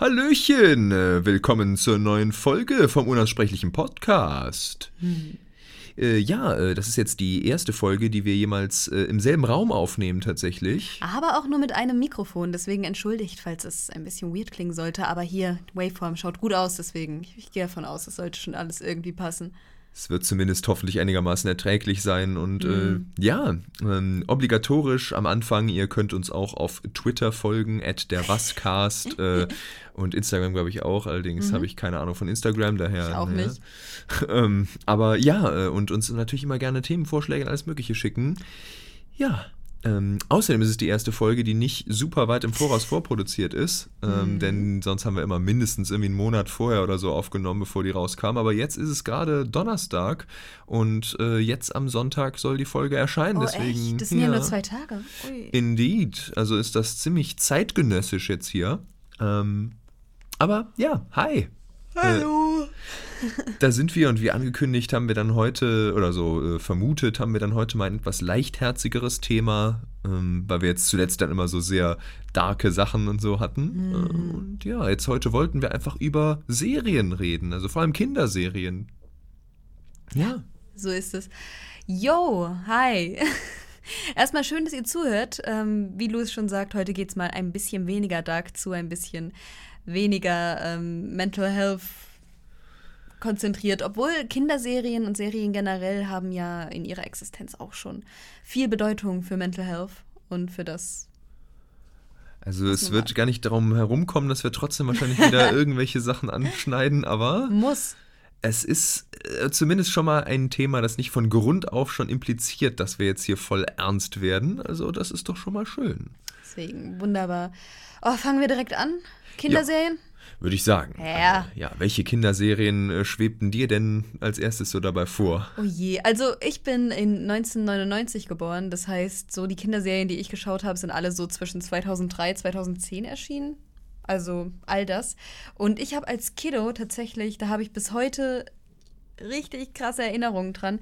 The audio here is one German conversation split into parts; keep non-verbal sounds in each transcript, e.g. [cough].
Hallöchen, äh, willkommen zur neuen Folge vom Unaussprechlichen Podcast. Hm. Äh, ja, äh, das ist jetzt die erste Folge, die wir jemals äh, im selben Raum aufnehmen tatsächlich. Aber auch nur mit einem Mikrofon, deswegen entschuldigt, falls es ein bisschen weird klingen sollte. Aber hier, Waveform schaut gut aus, deswegen ich, ich gehe davon aus, es sollte schon alles irgendwie passen. Es wird zumindest hoffentlich einigermaßen erträglich sein. Und mhm. äh, ja, ähm, obligatorisch am Anfang, ihr könnt uns auch auf Twitter folgen, at der Wascast [laughs] äh, und Instagram, glaube ich, auch. Allerdings mhm. habe ich keine Ahnung von Instagram, daher. Ich auch naja. nicht. [laughs] ähm, aber ja, äh, und uns natürlich immer gerne Themenvorschläge und alles Mögliche schicken. Ja, ähm, außerdem ist es die erste Folge, die nicht super weit im Voraus vorproduziert ist, ähm, mhm. denn sonst haben wir immer mindestens irgendwie einen Monat vorher oder so aufgenommen, bevor die rauskam. Aber jetzt ist es gerade Donnerstag und äh, jetzt am Sonntag soll die Folge erscheinen. Oh, Deswegen, echt? Das sind ja, nur zwei Tage. Ui. Indeed. Also ist das ziemlich zeitgenössisch jetzt hier. Ähm, aber ja, hi. Hallo. Da sind wir und wie angekündigt haben wir dann heute, oder so äh, vermutet, haben wir dann heute mal ein etwas leichtherzigeres Thema, ähm, weil wir jetzt zuletzt dann immer so sehr darke Sachen und so hatten. Mhm. Äh, und ja, jetzt heute wollten wir einfach über Serien reden, also vor allem Kinderserien. Ja. So ist es. Yo, hi. [laughs] Erstmal schön, dass ihr zuhört. Ähm, wie Louis schon sagt, heute geht es mal ein bisschen weniger dark zu, ein bisschen weniger ähm, Mental Health konzentriert, obwohl Kinderserien und Serien generell haben ja in ihrer Existenz auch schon viel Bedeutung für Mental Health und für das. Also es wird gar nicht darum herumkommen, dass wir trotzdem wahrscheinlich wieder [laughs] irgendwelche Sachen anschneiden, aber muss. Es ist äh, zumindest schon mal ein Thema, das nicht von Grund auf schon impliziert, dass wir jetzt hier voll ernst werden. Also das ist doch schon mal schön. Deswegen wunderbar. Oh, fangen wir direkt an. Kinderserien? Ja würde ich sagen. Ja. Also, ja, welche Kinderserien äh, schwebten dir denn als erstes so dabei vor? Oh je, also ich bin in 1999 geboren, das heißt, so die Kinderserien, die ich geschaut habe, sind alle so zwischen 2003 2010 erschienen. Also all das. Und ich habe als Kiddo tatsächlich, da habe ich bis heute richtig krasse Erinnerungen dran,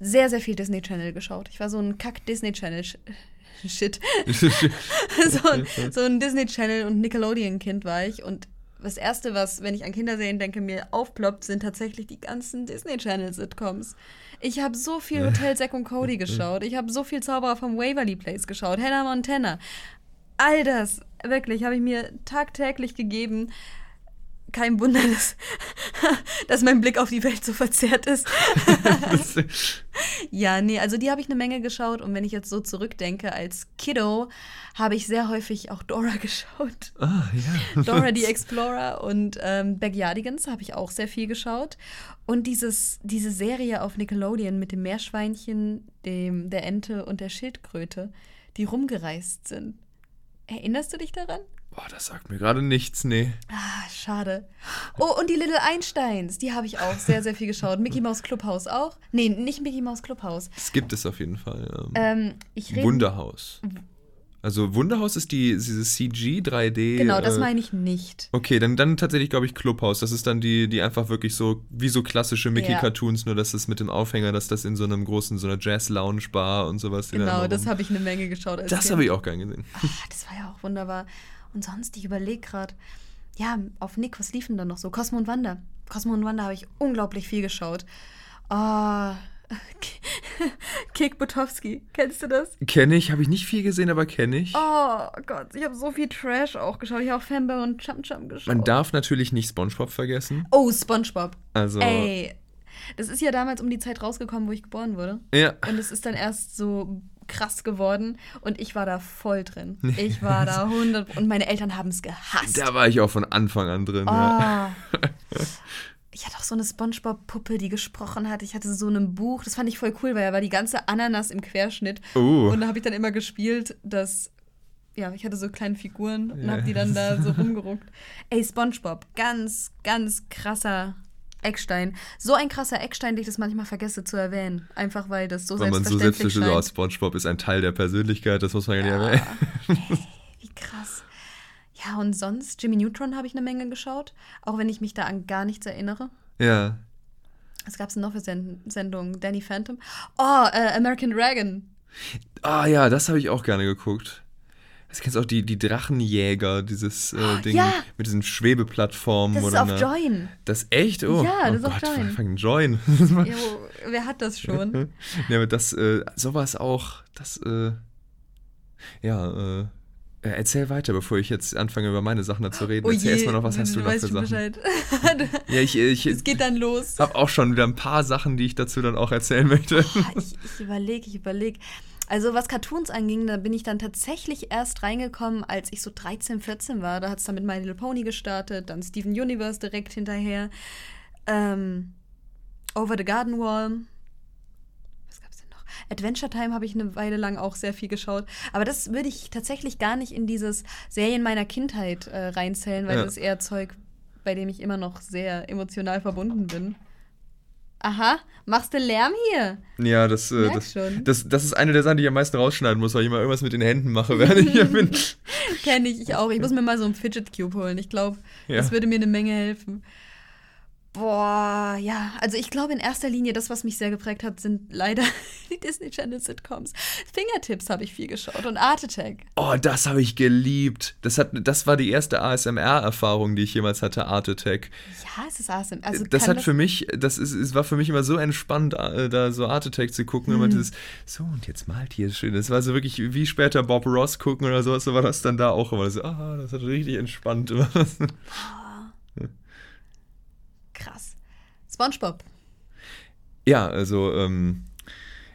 sehr, sehr viel Disney Channel geschaut. Ich war so ein Kack-Disney Channel. [laughs] Shit. [laughs] so, ein, so ein Disney Channel und Nickelodeon-Kind war ich. Und das Erste, was, wenn ich an Kinderserien denke, mir aufploppt, sind tatsächlich die ganzen Disney Channel-Sitcoms. Ich habe so viel Hotel Zack und Cody [laughs] geschaut. Ich habe so viel Zauberer vom Waverly Place geschaut. Hannah Montana. All das, wirklich, habe ich mir tagtäglich gegeben kein Wunder, dass, [laughs] dass mein Blick auf die Welt so verzerrt ist. [laughs] ja, nee, also die habe ich eine Menge geschaut und wenn ich jetzt so zurückdenke, als Kiddo habe ich sehr häufig auch Dora [laughs] geschaut. Ah, ja. Dora the Explorer und ähm, Backyardigans habe ich auch sehr viel geschaut. Und dieses, diese Serie auf Nickelodeon mit dem Meerschweinchen, dem, der Ente und der Schildkröte, die rumgereist sind. Erinnerst du dich daran? Boah, das sagt mir gerade nichts, nee. Ah, schade. Oh, und die Little Einsteins, die habe ich auch sehr, sehr viel geschaut. Mickey Mouse Clubhouse auch? Nee, nicht Mickey Mouse Clubhouse. Das gibt es auf jeden Fall. Ähm, Wunderhaus. Also Wunderhaus ist die, dieses CG 3D. Genau, das äh, meine ich nicht. Okay, dann, dann tatsächlich, glaube ich, Clubhouse. Das ist dann die, die einfach wirklich so, wie so klassische Mickey-Cartoons, ja. nur dass das mit dem Aufhänger, dass das in so einem großen, so einer Jazz-Lounge-Bar und sowas. Genau, das habe ich eine Menge geschaut. das habe ich auch gern gesehen. Ach, das war ja auch wunderbar. Und sonst, ich überlege gerade, ja, auf Nick, was liefen da noch so? Cosmo und Wanda. Cosmo und Wanda habe ich unglaublich viel geschaut. Oh, [laughs] Kick Butowski, kennst du das? Kenne ich, habe ich nicht viel gesehen, aber kenne ich. Oh Gott, ich habe so viel Trash auch geschaut. Ich habe auch Fanboy und Chum Chum geschaut. Man darf natürlich nicht SpongeBob vergessen. Oh, SpongeBob. Also. Ey, das ist ja damals um die Zeit rausgekommen, wo ich geboren wurde. Ja. Und es ist dann erst so krass geworden und ich war da voll drin. [laughs] Ich war da 100 und meine Eltern haben es gehasst. Da war ich auch von Anfang an drin. Oh. Ja. [laughs] ich hatte auch so eine Spongebob-Puppe, die gesprochen hat. Ich hatte so ein Buch, das fand ich voll cool, weil er war die ganze Ananas im Querschnitt. Uh. Und da habe ich dann immer gespielt, dass ja, ich hatte so kleine Figuren und yeah. habe die dann da so [laughs] rumgeruckt. Ey, SpongeBob, ganz, ganz krasser Eckstein. So ein krasser Eckstein, den ich das manchmal vergesse zu erwähnen. Einfach weil das so weil selbstverständlich man so selbstverständlich so SpongeBob ist ein Teil der Persönlichkeit, das muss man ja nicht erwähnen. [laughs] Hey, wie krass. Ja, und sonst, Jimmy Neutron habe ich eine Menge geschaut, auch wenn ich mich da an gar nichts erinnere. Ja. Was gab es noch für Send Sendungen? Danny Phantom? Oh, äh, American Dragon. Ah ja, das habe ich auch gerne geguckt. Das kennst du auch die, die Drachenjäger, dieses äh, Oh, Ding ja. mit diesen Schwebeplattformen. Das ist auf einer- Join. Das echt? Oh, Ja, das oh ist auf Gott, Join. fucking Join. [laughs] Jo, wer hat das schon? [laughs] ja, aber das, äh, sowas auch, das, äh, ja, äh, äh, erzähl weiter, bevor ich jetzt anfange, über meine Sachen zu reden. Oh erzähl erstmal noch, was hast du noch für Sachen? Bescheid. [laughs] Ja, ich, ich, es geht dann los. habe auch schon wieder ein paar Sachen, die ich dazu dann auch erzählen möchte. Ah, ich ich überlege, ich überlege. Also was Cartoons anging, da bin ich dann tatsächlich erst reingekommen, als ich so 13, 14 war. Da hat es dann mit My Little Pony gestartet, dann Steven Universe direkt hinterher. Ähm, Over the Garden Wall. Was gab's denn noch? Adventure Time habe ich eine Weile lang auch sehr viel geschaut. Aber das würde ich tatsächlich gar nicht in dieses Serien meiner Kindheit äh, reinzählen, weil Ja. das ist eher Zeug, bei dem ich immer noch sehr emotional verbunden bin. Aha, machst du Lärm hier? Ja, das, äh, das, das, das ist eine der Sachen, die ich am meisten rausschneiden muss, weil ich immer irgendwas mit den Händen mache, [laughs] während ich hier bin. Kenne ich, ich auch. Ich muss mir mal so einen Fidget Cube holen. Ich glaube, Ja. das würde mir eine Menge helfen. Boah, ja. Also ich glaube in erster Linie, das, was mich sehr geprägt hat, sind leider [laughs] die Disney Channel Sitcoms. Fingertips habe ich viel geschaut und Art Attack. Oh, das habe ich geliebt. Das, hat, das war die erste ASMR-Erfahrung, die ich jemals hatte, Art Attack. Ja, es ist awesome. Also das hat für mich, das ist, es war für mich immer so entspannt, äh, da so Art Attack zu gucken. Mhm. Immer dieses, so und jetzt malt hier schön. Das war so wirklich wie später Bob Ross gucken oder sowas, so war das dann da auch immer so, ah, das hat richtig entspannt. [laughs] immer. krass. SpongeBob. ja, also, ähm,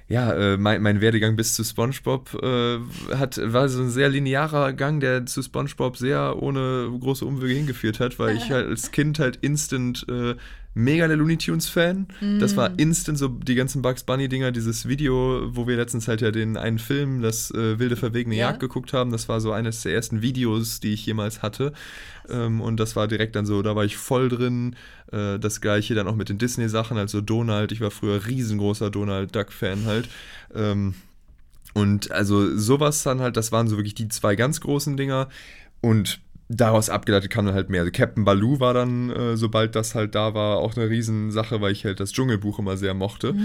ja, äh, mein, mein Werdegang bis zu SpongeBob äh, hat, war so ein sehr linearer Gang, der zu SpongeBob sehr ohne große Umwege hingeführt hat, weil ich halt [laughs] als Kind halt instant äh, mega der Looney Tunes Fan. Das war instant so die ganzen Bugs Bunny Dinger, dieses Video, wo wir letztens halt ja den einen Film, das äh, wilde verwegene Ja. Jagd geguckt haben. Das war so eines der ersten Videos, die ich jemals hatte. Ähm, und das war direkt dann so, da war ich voll drin. Äh, das gleiche dann auch mit den Disney-Sachen, also Donald. Ich war früher riesengroßer Donald Duck-Fan halt. Ähm, und also sowas dann halt, das waren so wirklich die zwei ganz großen Dinger. Und daraus abgeleitet kam dann halt mehr. Also Captain Baloo war dann, äh, sobald das halt da war, auch eine Riesensache, weil ich halt das Dschungelbuch immer sehr mochte.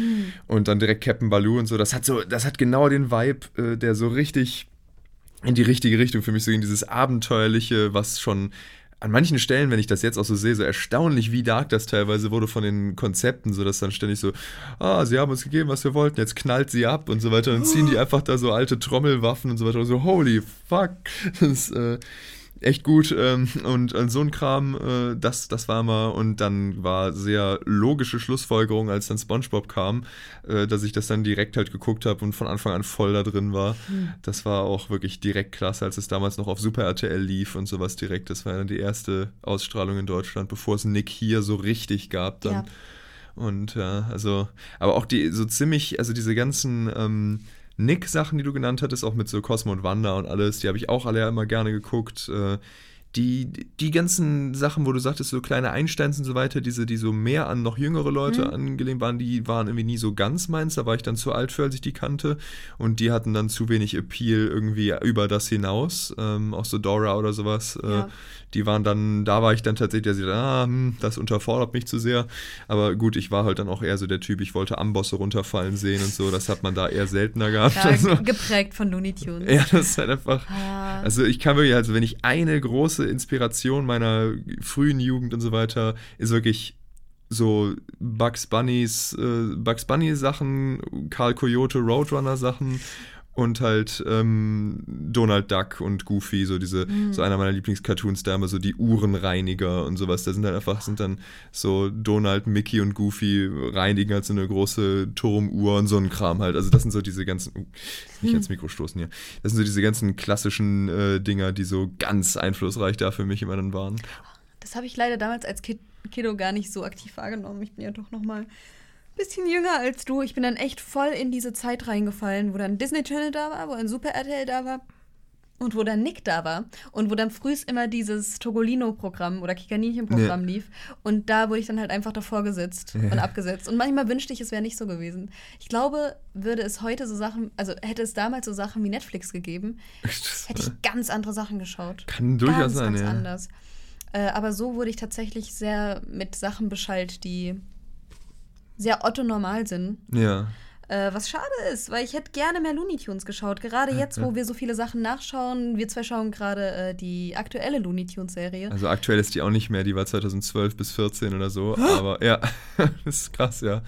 Und dann direkt Captain Baloo und so. Das hat so, das hat genau den Vibe, äh, der so richtig in die richtige Richtung für mich so in dieses Abenteuerliche, was schon an manchen Stellen, wenn ich das jetzt auch so sehe, so erstaunlich, wie dark das teilweise wurde von den Konzepten, so dass dann ständig so, ah, sie haben uns gegeben, was wir wollten, jetzt knallt sie ab und so weiter und ziehen die [gasps] einfach da so alte Trommelwaffen und so weiter und so, holy fuck, [laughs] das ist äh, echt gut ähm, und, und so ein Kram, äh, das, das war immer und dann war sehr logische Schlussfolgerung, als dann Spongebob kam, äh, dass ich das dann direkt halt geguckt habe und von Anfang an voll da drin war. Das war auch wirklich direkt klasse, als es damals noch auf Super RTL lief und sowas direkt. Das war dann die erste Ausstrahlung in Deutschland, bevor es Nick hier so richtig gab dann. Ja. Und ja, also, aber auch die so ziemlich, also diese ganzen ähm, Nick-Sachen, die du genannt hattest, auch mit so Cosmo und Wanda und alles, die habe ich auch alle ja immer gerne geguckt. Äh, die, die ganzen Sachen, wo du sagtest, so kleine Einsteins und so weiter, diese, die so mehr an noch jüngere Leute angelehnt waren, die waren irgendwie nie so ganz meins. Da war ich dann zu alt für, als ich die kannte. Und die hatten dann zu wenig Appeal irgendwie über das hinaus. Ähm, auch so Dora oder sowas. Äh, Ja. Die waren dann, da war ich dann tatsächlich, ich dachte, ah, hm, das unterfordert mich zu sehr. Aber gut, ich war halt dann auch eher so der Typ, ich wollte Ambosse runterfallen sehen und so. Das hat man da eher seltener gehabt. Ja, Also, geprägt von Looney Tunes. ja, das ist halt einfach. Ah. Also ich kann wirklich, also wenn ich eine große Inspiration meiner frühen Jugend und so weiter, ist wirklich so Bugs Bunnies, äh, Bugs Bunny Sachen, Karl Coyote Roadrunner Sachen und halt ähm, Donald Duck und Goofy, so diese, so einer meiner Lieblingscartoons, da immer so die Uhrenreiniger und sowas. Da sind halt einfach, sind dann so Donald, Mickey und Goofy reinigen halt so eine große Turmuhr und so ein Kram halt. Also das sind so diese ganzen, uh, nicht ans Mikro stoßen hier. Das sind so diese ganzen klassischen äh, Dinger, die so ganz einflussreich da für mich immer dann waren. Das habe ich leider damals als Kid Kiddo gar nicht so aktiv wahrgenommen. Ich bin ja doch noch mal ein bisschen jünger als du. Ich bin dann echt voll in diese Zeit reingefallen, wo dann Disney Channel da war, wo ein Super RTL da war und wo dann Nick da war und wo dann frühst immer dieses Togolino-Programm oder Kikaninchen-Programm lief. Und da wurde ich dann halt einfach davor gesetzt und abgesetzt. Und manchmal wünschte ich, es wäre nicht so gewesen. Ich glaube, würde es heute so Sachen, also hätte es damals so Sachen wie Netflix gegeben, hätte ich ganz andere Sachen geschaut. Kann durchaus ganz, sein, ganz ja. anders. Äh, aber so wurde ich tatsächlich sehr mit Sachen beschallt, die sehr otto normal sind. Ja. Äh, was schade ist, weil ich hätte gerne mehr Looney Tunes geschaut. Gerade [laughs] jetzt, wo wir so viele Sachen nachschauen. Wir zwei schauen gerade äh, die aktuelle Looney Tunes-Serie. Also aktuell ist die auch nicht mehr, die war 2012 bis 14 oder so. Aber ja, [laughs] das ist krass, ja.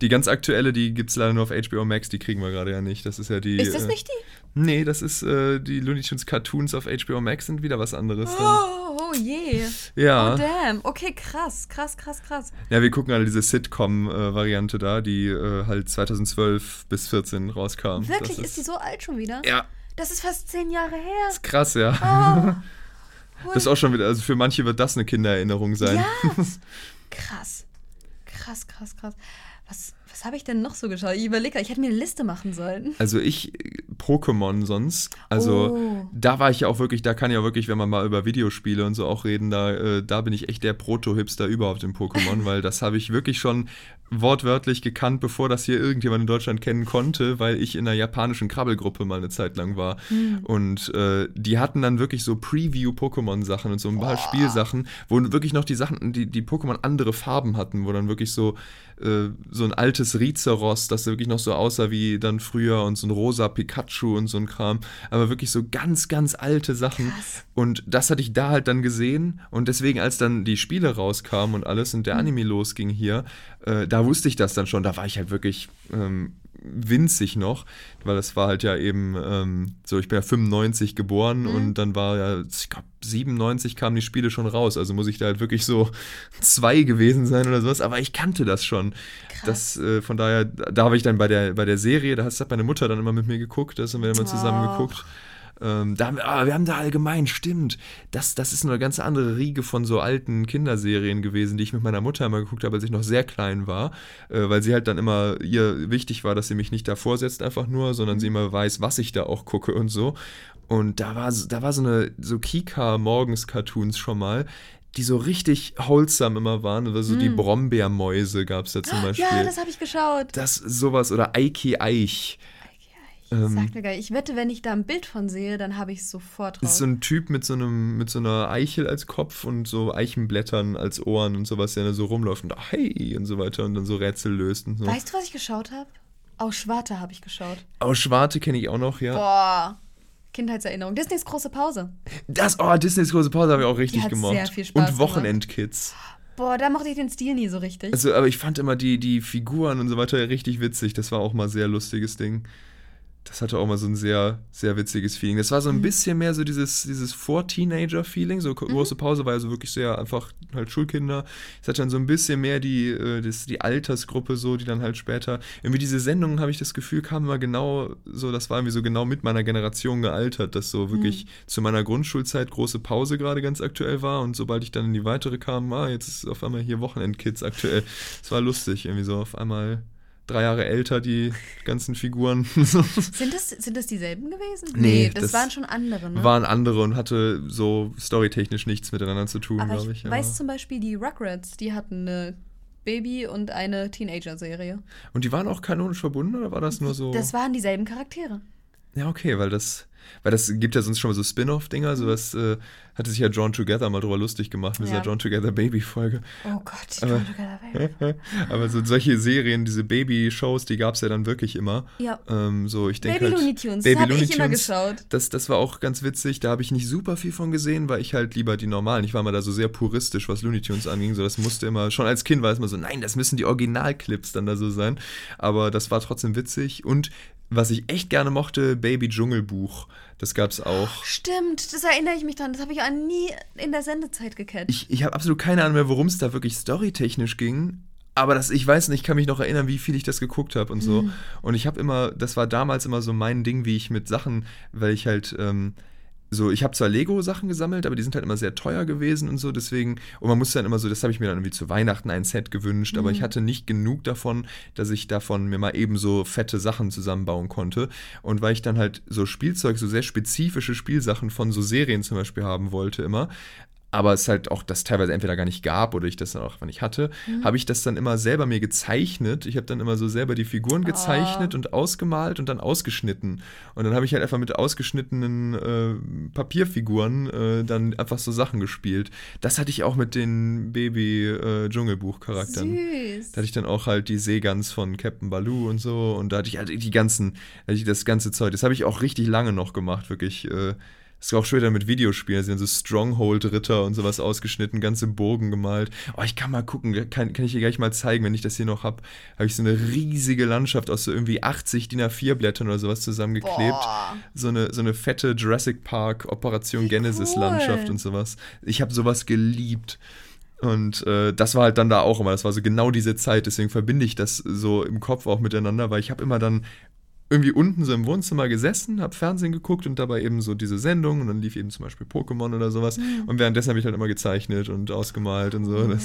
Die ganz aktuelle, die gibt es leider nur auf HBO Max, die kriegen wir gerade ja nicht. Das ist ja die. Ist das äh, nicht die? Nee, das ist äh, die Looney Tunes Cartoons auf HBO Max sind wieder was anderes. Dann. Oh, je. Ja. Oh damn. Okay, krass, krass, krass, krass. Ja, wir gucken alle diese Sitcom-Variante da, die äh, halt 2012 bis 14 rauskam. Wirklich? Das Ist die so alt schon wieder? Ja, Das ist fast zehn Jahre her. ist krass, ja. Oh. [laughs] Das ist auch schon wieder, also für manche wird das eine Kindererinnerung sein. Ja. [laughs] Krass. Krass, krass, krass. Habe ich denn noch so geschaut? Ich überlege, ich hätte mir eine Liste machen sollen. Also ich, äh, Pokémon sonst, also Oh. da war ich ja auch wirklich, da kann ich auch wirklich, wenn man mal über Videospiele und so auch reden, da, äh, da bin ich echt der Proto-Hipster überhaupt in Pokémon, weil das habe ich wirklich schon wortwörtlich gekannt, bevor das hier irgendjemand in Deutschland kennen konnte, weil ich in einer japanischen Krabbelgruppe mal eine Zeit lang war. Und äh, die hatten dann wirklich so Preview-Pokémon-Sachen und so ein paar Spielsachen, wo wirklich noch die Sachen, die, die Pokémon andere Farben hatten, wo dann wirklich so, äh, so ein altes Rizeros, das wirklich noch so aussah wie dann früher und so ein rosa Pikachu und so ein Kram, aber wirklich so ganz, ganz alte Sachen. Krass. Und das hatte ich da halt dann gesehen und deswegen, als dann die Spiele rauskamen und alles und der Anime losging hier, äh, da wusste ich das dann schon, da war ich halt wirklich ähm, winzig noch, weil das war halt ja eben ähm, so, ich bin ja 95 geboren und dann war ja, ich glaube, 97 kamen die Spiele schon raus, also muss ich da halt wirklich so [laughs] zwei gewesen sein oder sowas, aber ich kannte das schon. Das, äh, von daher, da habe ich dann bei der, bei der Serie, da hat meine Mutter dann immer mit mir geguckt, da haben wir immer zusammen Och. geguckt. Ähm, da haben wir, ah, wir haben da allgemein, stimmt. Das, das ist eine ganz andere Riege von so alten Kinderserien gewesen, die ich mit meiner Mutter immer geguckt habe, als ich noch sehr klein war. Äh, weil sie halt dann immer, ihr wichtig war, dass sie mich nicht davor setzt, einfach nur, sondern sie immer weiß, was ich da auch gucke und so. Und da war, so- da war so eine, so Kika-Morgens-Cartoons schon mal, die so richtig wholesome immer waren. Also die Brombeermäuse gab es da zum Beispiel. Ja, das habe ich geschaut. das sowas oder Eiki Eich. Ähm, Sag mir geil. Ich wette, wenn ich da ein Bild von sehe, dann habe ich es sofort drauf. Ist so ein Typ mit so einem, mit so einer Eichel als Kopf und so Eichenblättern als Ohren und sowas, der dann so rumläuft und hey und so weiter und dann so Rätsel löst und so. weißt du, was ich geschaut habe? Aus Schwarte habe ich geschaut. Aus Schwarte kenne ich auch noch, ja. Boah. Kindheitserinnerung. Disneys große Pause. Das, oh, Disneys große Pause habe ich auch richtig hat gemocht. sehr viel Spaß und Wochenendkids. Boah, da mochte ich den Stil nie so richtig. Also, aber ich fand immer die, die Figuren und so weiter richtig witzig. Das war auch mal ein sehr lustiges Ding. Das hatte auch mal so ein sehr, sehr witziges Feeling. Das war Mhm. so ein bisschen mehr so dieses, dieses Vor-Teenager-Feeling. So Mhm. große Pause war ja so wirklich sehr einfach halt Schulkinder. Es hat dann so ein bisschen mehr die, äh, das, die Altersgruppe so, die dann halt später. Irgendwie diese Sendungen, habe ich das Gefühl, kamen immer genau so, das war irgendwie so genau mit meiner Generation gealtert, dass so wirklich Mhm. zu meiner Grundschulzeit große Pause gerade ganz aktuell war. Und sobald ich dann in die weitere kam, ah, jetzt ist auf einmal hier Wochenendkids aktuell. Es war lustig, irgendwie so auf einmal drei Jahre älter, die ganzen Figuren. [laughs] Sind das, sind das dieselben gewesen? Nee, das, das waren schon andere, ne? Waren andere und hatte so storytechnisch nichts miteinander zu tun, glaube ich ich. weiß zum Beispiel, die Rugrats, die hatten eine Baby- und eine Teenager-Serie. und die waren auch kanonisch verbunden oder war das nur so? Das waren dieselben Charaktere. ja, okay, weil das, weil das gibt ja sonst schon mal so Spin-off-Dinger, sowas äh, hatte sich ja Drawn Together mal drüber lustig gemacht mit Ja. dieser Drawn Together Baby-Folge. Oh Gott, die Aber- Drawn Together Baby. [laughs] Aber so solche Serien, diese Baby-Shows, die gab es ja dann wirklich immer. Ja. Ähm, so, ich denke Baby halt, Looney Tunes, das Baby habe ich immer geschaut. Das, das war auch ganz witzig. Da habe ich nicht super viel von gesehen, weil ich halt lieber die normalen. Ich war mal da so sehr puristisch, was Looney Tunes anging. So, das musste immer, schon als Kind war es immer so, nein, das müssen die Originalclips dann da so sein. Aber das war trotzdem witzig. Und was ich echt gerne mochte, Baby Dschungelbuch. Das gab es auch. Stimmt, das erinnere ich mich dran. Das habe ich auch nie in der Sendezeit gecatcht. Ich, ich habe absolut keine Ahnung mehr, worum es da wirklich storytechnisch ging. Aber das, ich weiß nicht, ich kann mich noch erinnern, wie viel ich das geguckt habe und so. Und ich habe immer, das war damals immer so mein Ding, wie ich mit Sachen, weil ich halt, ähm, so, ich habe zwar Lego-Sachen gesammelt, aber die sind halt immer sehr teuer gewesen und so, deswegen, und man musste dann immer so, das habe ich mir dann irgendwie zu Weihnachten ein Set gewünscht, aber ich hatte nicht genug davon, dass ich davon mir mal eben so fette Sachen zusammenbauen konnte. Und weil ich dann halt so Spielzeug, so sehr spezifische Spielsachen von so Serien zum Beispiel haben wollte immer, aber es halt auch das teilweise entweder gar nicht gab oder ich das dann auch einfach nicht hatte, mhm. habe ich das dann immer selber mir gezeichnet. Ich habe dann immer so selber die Figuren ah. gezeichnet oh. und ausgemalt und dann ausgeschnitten. Und dann habe ich halt einfach mit ausgeschnittenen äh, Papierfiguren äh, dann einfach so Sachen gespielt. Das hatte ich auch mit den Baby-Dschungelbuch-Charaktern. Äh, da hatte ich dann auch halt die Seegans von Captain Baloo und so und da hatte ich halt die ganzen, hatte ich das ganze Zeug. Das habe ich auch richtig lange noch gemacht, wirklich. Äh, das ist auch später mit Videospielen, da sind so Stronghold-Ritter und sowas ausgeschnitten, ganze Bogen gemalt. Oh, ich kann mal gucken, kann, kann ich dir gleich mal zeigen, wenn ich das hier noch habe. Habe ich so eine riesige Landschaft aus so irgendwie 80 DIN A4-Blättern oder sowas zusammengeklebt. Boah. So eine, so eine fette Jurassic Park Operation Genesis-Landschaft cool. und sowas. Ich habe sowas geliebt. Und äh, das war halt dann da auch immer, das war so genau diese Zeit, deswegen verbinde ich das so im Kopf auch miteinander, weil ich habe immer dann irgendwie unten so im Wohnzimmer gesessen, habe Fernsehen geguckt und dabei eben so diese Sendung und dann lief eben zum Beispiel Pokémon oder sowas. Mhm. Und währenddessen habe ich halt immer gezeichnet und ausgemalt und so. Mhm.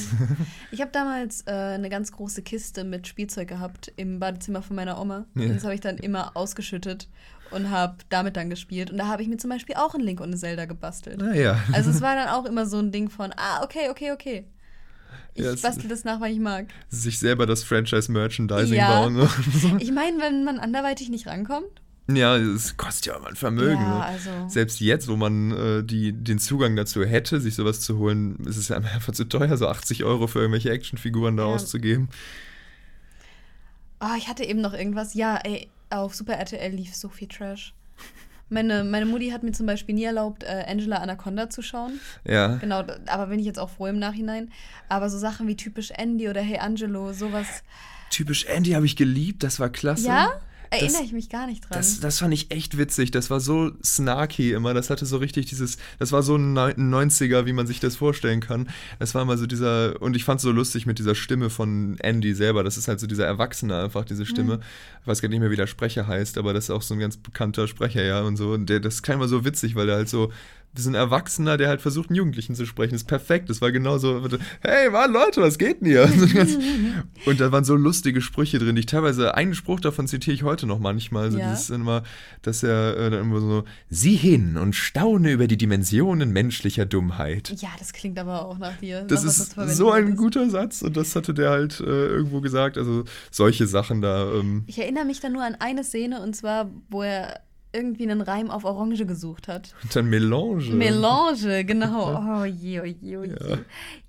Ich habe damals äh, eine ganz große Kiste mit Spielzeug gehabt im Badezimmer von meiner Oma. Ja. Und das habe ich dann immer ausgeschüttet und habe damit dann gespielt. Und da habe ich mir zum Beispiel auch einen Link und eine Zelda gebastelt. Ah, ja. Also es war dann auch immer so ein Ding von, ah, okay, okay, okay. Ich ja, bastel das nach, weil ich mag. Sich selber das Franchise-Merchandising ja. bauen. ich meine, wenn man anderweitig nicht rankommt. Ja, es kostet ja immer ein Vermögen. Ja, ne? also. Selbst jetzt, wo man äh, die, den Zugang dazu hätte, sich sowas zu holen, ist es ja einfach [laughs] zu teuer, so 80 Euro für irgendwelche Actionfiguren da ja. auszugeben. Oh, ich hatte eben noch irgendwas. Ja, ey, auf Super RTL lief so viel Trash. Meine, meine Mutti hat mir zum Beispiel nie erlaubt, äh, Angela Anaconda zu schauen. Ja. Genau, aber bin ich jetzt auch froh im Nachhinein. Aber so Sachen wie typisch Andy oder Hey Angelo, sowas. Typisch Andy habe ich geliebt, das war klasse. Ja? Erinnere das, ich mich gar nicht dran. Das, das fand ich echt witzig. Das war so snarky immer. Das hatte so richtig dieses. Das war so ein 90er, wie man sich das vorstellen kann. Das war immer so dieser. Und ich fand es so lustig mit dieser Stimme von Andy selber. Das ist halt so dieser Erwachsene einfach, diese Stimme. Mhm. Ich weiß gar nicht mehr, wie der Sprecher heißt, aber das ist auch so ein ganz bekannter Sprecher, ja. Und so. Und der, das klang immer so witzig, weil der halt so ist ein Erwachsener, der halt versucht, einen Jugendlichen zu sprechen. Das ist perfekt. Das war genauso, hey, Mann, Leute, was geht denn hier? [laughs] und da waren so lustige Sprüche drin, die ich teilweise, einen Spruch davon zitiere ich heute noch manchmal. Also ja. Das ist immer, dass er äh, dann immer so, sieh hin und staune über die Dimensionen menschlicher Dummheit. Ja, das klingt aber auch nach dir. Das ist so ein guter Satz und das hatte der halt äh, irgendwo gesagt. Also solche Sachen da. Ähm. Ich erinnere mich da nur an eine Szene und zwar, wo er irgendwie einen Reim auf Orange gesucht hat. Und dann Melange. Melange, genau. [laughs] Oh je, oh je, oh je. Ja.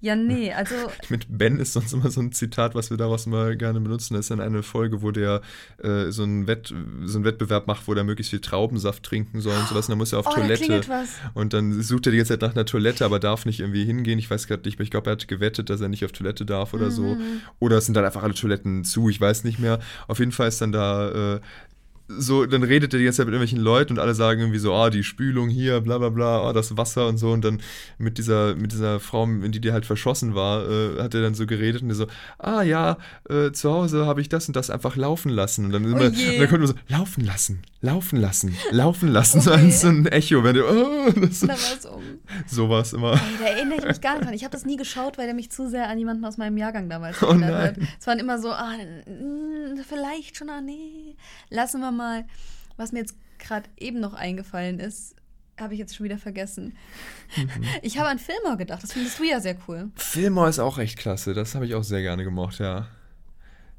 ja, nee, also. [laughs] Mit Ben ist sonst immer so ein Zitat, was wir daraus mal gerne benutzen. Das ist dann eine Folge, wo der äh, so, einen Wett, so einen Wettbewerb macht, wo der möglichst viel Traubensaft trinken soll und sowas. Und dann muss er auf oh, Toilette. Und dann sucht er die ganze Zeit nach einer Toilette, aber darf nicht irgendwie hingehen. Ich weiß gerade nicht mehr. Ich glaube, er hat gewettet, dass er nicht auf Toilette darf oder mhm. so. Oder es sind dann einfach alle Toiletten zu. Ich weiß nicht mehr. Auf jeden Fall ist dann da äh, so, dann redet er die ganze Zeit mit irgendwelchen Leuten und alle sagen irgendwie so, ah, die Spülung hier, bla bla bla, ah, das Wasser und so. Und dann mit dieser, mit dieser Frau, in die die halt verschossen war, äh, hat er dann so geredet und er so, ah ja, äh, zu Hause habe ich das und das einfach laufen lassen. Und dann, immer, oh und dann kommt immer so, laufen lassen, laufen lassen, [laughs] laufen lassen. Okay. So, ein Echo, wenn du, oh, [laughs] das, da war's um. So war es immer. Ey, da erinnere ich mich gar nicht dran. Ich habe das nie geschaut, weil der mich zu sehr an jemanden aus meinem Jahrgang damals oh erinnert oh hat. Es waren immer so, ah, vielleicht schon, ah, nee, lassen wir mal. Was mir jetzt gerade eben noch eingefallen ist, habe ich jetzt schon wieder vergessen. Mhm. Ich habe an Fillmore gedacht. Das findest du ja sehr cool. Fillmore ist auch echt klasse. Das habe ich auch sehr gerne gemocht, ja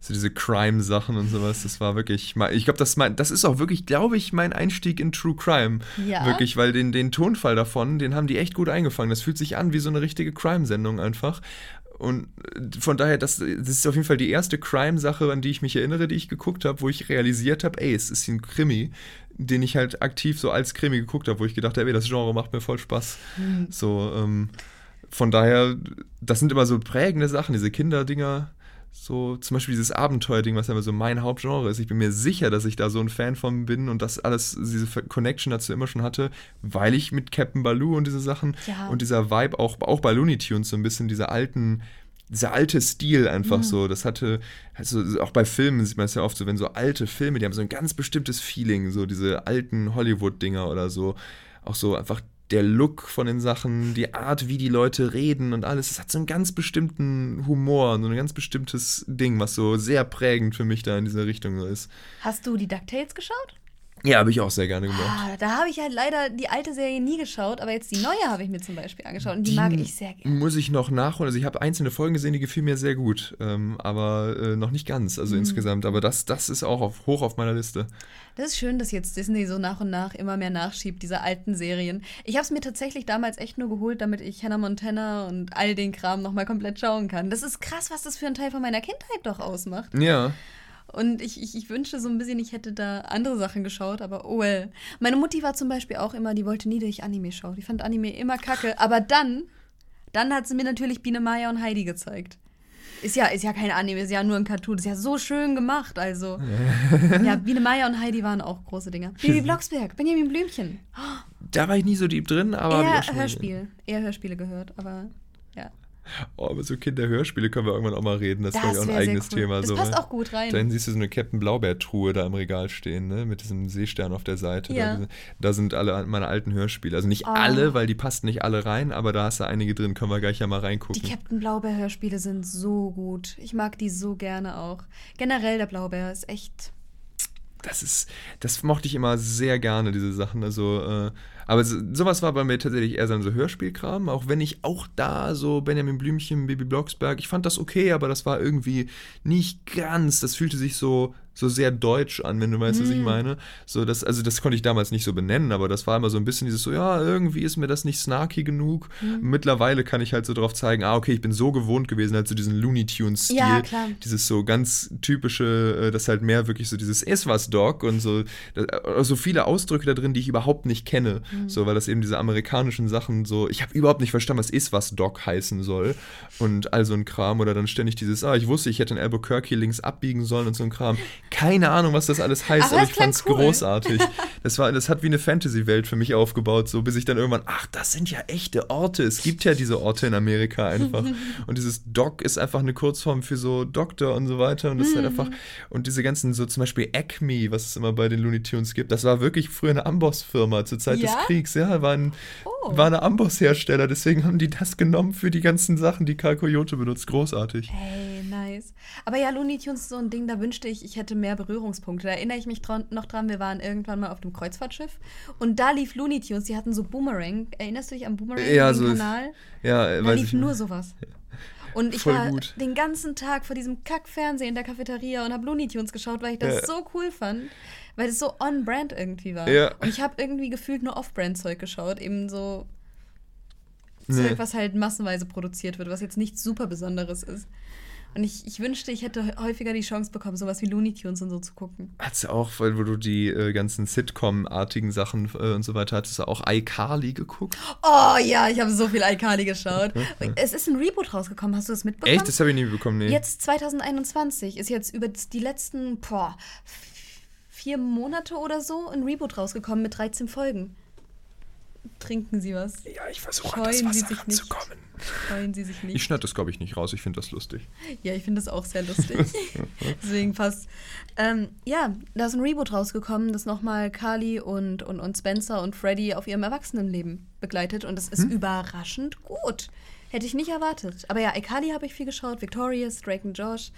so diese Crime-Sachen und sowas. Das war wirklich, ich glaube, das, das ist auch wirklich, glaube ich, mein Einstieg in True Crime. Ja. Wirklich, weil den, den Tonfall davon, den haben die echt gut eingefangen. Das fühlt sich an wie so eine richtige Crime-Sendung einfach. Und äh, von daher, das, das ist auf jeden Fall die erste Crime-Sache, an die ich mich erinnere, die ich geguckt habe, wo ich realisiert habe, ey, es ist ein Krimi, den ich halt aktiv so als Krimi geguckt habe, wo ich gedacht habe, ey, das Genre macht mir voll Spaß. Mhm. So, ähm, von daher, das sind immer so prägende Sachen, diese Kinderdinger so zum Beispiel dieses Abenteuerding, was ja so mein Hauptgenre ist. Ich bin mir sicher, dass ich da so ein Fan von bin und das alles, diese Connection dazu immer schon hatte, weil ich mit Captain Baloo und diese Sachen ja. und dieser Vibe auch, auch bei Looney Tunes so ein bisschen diese alten, dieser alte Stil einfach mhm. so, das hatte, also auch bei Filmen sieht man es ja oft so, wenn so alte Filme, die haben so ein ganz bestimmtes Feeling, so diese alten Hollywood-Dinger oder so, auch so einfach der Look von den Sachen, die Art, wie die Leute reden und alles, es hat so einen ganz bestimmten Humor, so ein ganz bestimmtes Ding, was so sehr prägend für mich da in dieser Richtung ist. Hast du die DuckTales geschaut? Ja, habe ich auch sehr gerne gemacht. Ah, da habe ich halt leider die alte Serie nie geschaut, aber jetzt die neue habe ich mir zum Beispiel angeschaut und die, die mag ich sehr gerne. Muss ich noch nachholen. Also ich habe einzelne Folgen gesehen, die gefielen mir sehr gut, ähm, aber äh, noch nicht ganz, also mhm. insgesamt. Aber das, das ist auch auf, hoch auf meiner Liste. Das ist schön, dass jetzt Disney so nach und nach immer mehr nachschiebt, diese alten Serien. Ich habe es mir tatsächlich damals echt nur geholt, damit ich Hannah Montana und all den Kram nochmal komplett schauen kann. Das ist krass, was das für ein Teil von meiner Kindheit doch ausmacht. Ja. Und ich, ich, ich wünschte so ein bisschen, ich hätte da andere Sachen geschaut, aber oh well. Meine Mutti war zum Beispiel auch immer, die wollte nie, dass ich Anime schaue. Die fand Anime immer kacke. Aber dann, dann hat sie mir natürlich Biene Maya und Heidi gezeigt. Ist ja, ist ja kein Anime, ist ja nur ein Cartoon. Ist ja so schön gemacht, also. [laughs] ja, Biene Maya und Heidi waren auch große Dinger. Bibi Blocksberg, Benjamin Blümchen. Da war ich nie so deep drin, aber. Eher Hörspiel. Eher Hörspiele gehört, aber. Oh, aber so Kinderhörspiele können wir irgendwann auch mal reden. Das, das war ja auch ein eigenes cool. Thema. Das so, passt ne? auch gut rein. Da siehst du so eine Captain Blaubeer-Truhe da im Regal stehen, ne? Mit diesem Seestern auf der Seite. Ja. Da, da, sind alle meine alten Hörspiele. Also nicht oh. alle, weil die passten nicht alle rein, aber da hast du einige drin. Können wir gleich ja mal reingucken. Die Captain Blaubeer-Hörspiele sind so gut. Ich mag die so gerne auch. Generell der Blaubeer ist echt. Das ist, das mochte ich immer sehr gerne, diese Sachen. Also, äh, aber so, sowas war bei mir tatsächlich eher so Hörspielkram, auch wenn ich auch da so Benjamin Blümchen, Baby Blocksberg, ich fand das okay, aber das war irgendwie nicht ganz, das fühlte sich so so sehr deutsch an, wenn du weißt, mm. was ich mhm. meine. So, das, also das konnte ich damals nicht so benennen, aber das war immer so ein bisschen dieses so, ja, irgendwie ist mir das nicht snarky genug. Mm. Mittlerweile kann ich halt so drauf zeigen, ah, okay, ich bin so gewohnt gewesen, halt so diesen Looney Tunes-Stil. Ja, klar. Dieses so ganz typische, äh, das halt mehr wirklich so dieses ist was Dog und so, so viele Ausdrücke da drin, die ich überhaupt nicht kenne. Mm. So, weil das eben diese amerikanischen Sachen so, ich habe überhaupt nicht verstanden, was ist was Dog heißen soll. Und all so ein Kram. Oder dann ständig dieses, ah, ich wusste, ich hätte in Albuquerque links abbiegen sollen und so ein Kram keine Ahnung, was das alles heißt, aber, aber ich fand's cool. großartig. [laughs] Das, war, das hat wie eine Fantasy-Welt für mich aufgebaut, so bis ich dann irgendwann, ach, das sind ja echte Orte. Es gibt ja diese Orte in Amerika einfach. [laughs] und dieses Doc ist einfach eine Kurzform für so Doktor und so weiter. Und das ist halt einfach, mhm. und diese ganzen, so zum Beispiel Acme, was es immer bei den Looney Tunes gibt, das war wirklich früher eine Amboss-Firma zur Zeit ja? des Kriegs. Ja, war ein, oh. war eine Amboss-Hersteller, deswegen haben die das genommen für die ganzen Sachen, die Karl Coyote benutzt. Großartig. Hey, nice. Aber ja, Looney Tunes ist so ein Ding, da wünschte ich, ich hätte mehr Berührungspunkte. Da erinnere ich mich noch dran, wir waren irgendwann mal auf dem Kreuzfahrtschiff und da lief Looney Tunes, die hatten so Boomerang. Erinnerst du dich an Boomerang, ja, so Kanal? Ja, da lief nur sowas. Und ich Voll war gut. den ganzen Tag vor diesem Kack-Fernsehen in der Cafeteria und habe Looney Tunes geschaut, weil ich das ja. so cool fand. Weil es so on-brand irgendwie war. Ja. Und ich habe irgendwie gefühlt nur off-brand-Zeug geschaut. Eben so Zeug, nee. was halt massenweise produziert wird, was jetzt nichts super Besonderes ist. Und ich, ich wünschte, ich hätte häufiger die Chance bekommen, sowas wie Looney Tunes und so zu gucken. Hattest du auch, weil wo du die äh, ganzen Sitcom-artigen Sachen äh, und so weiter hattest, du auch iCarly geguckt? Oh ja, ich habe so viel iCarly geschaut. [laughs] es ist ein Reboot rausgekommen, hast du das mitbekommen? Echt? Das habe ich nie bekommen, nee. Jetzt 2021 ist jetzt über die letzten, boah, vier Monate oder so ein Reboot rausgekommen mit 13 Folgen. Trinken Sie was. Ja, ich versuche an das Wasser ranzukommen. Freuen Sie sich nicht. Ich schneide das, glaube ich, nicht raus. Ich finde das lustig. Ja, ich finde das auch sehr lustig. [laughs] Deswegen passt. Ähm, ja, da ist ein Reboot rausgekommen, das nochmal Carly und, und, und Spencer und Freddy auf ihrem Erwachsenenleben begleitet. Und es ist hm? überraschend gut. Hätte ich nicht erwartet. Aber ja, iCarly habe ich viel geschaut, Victorious, Drake und Josh.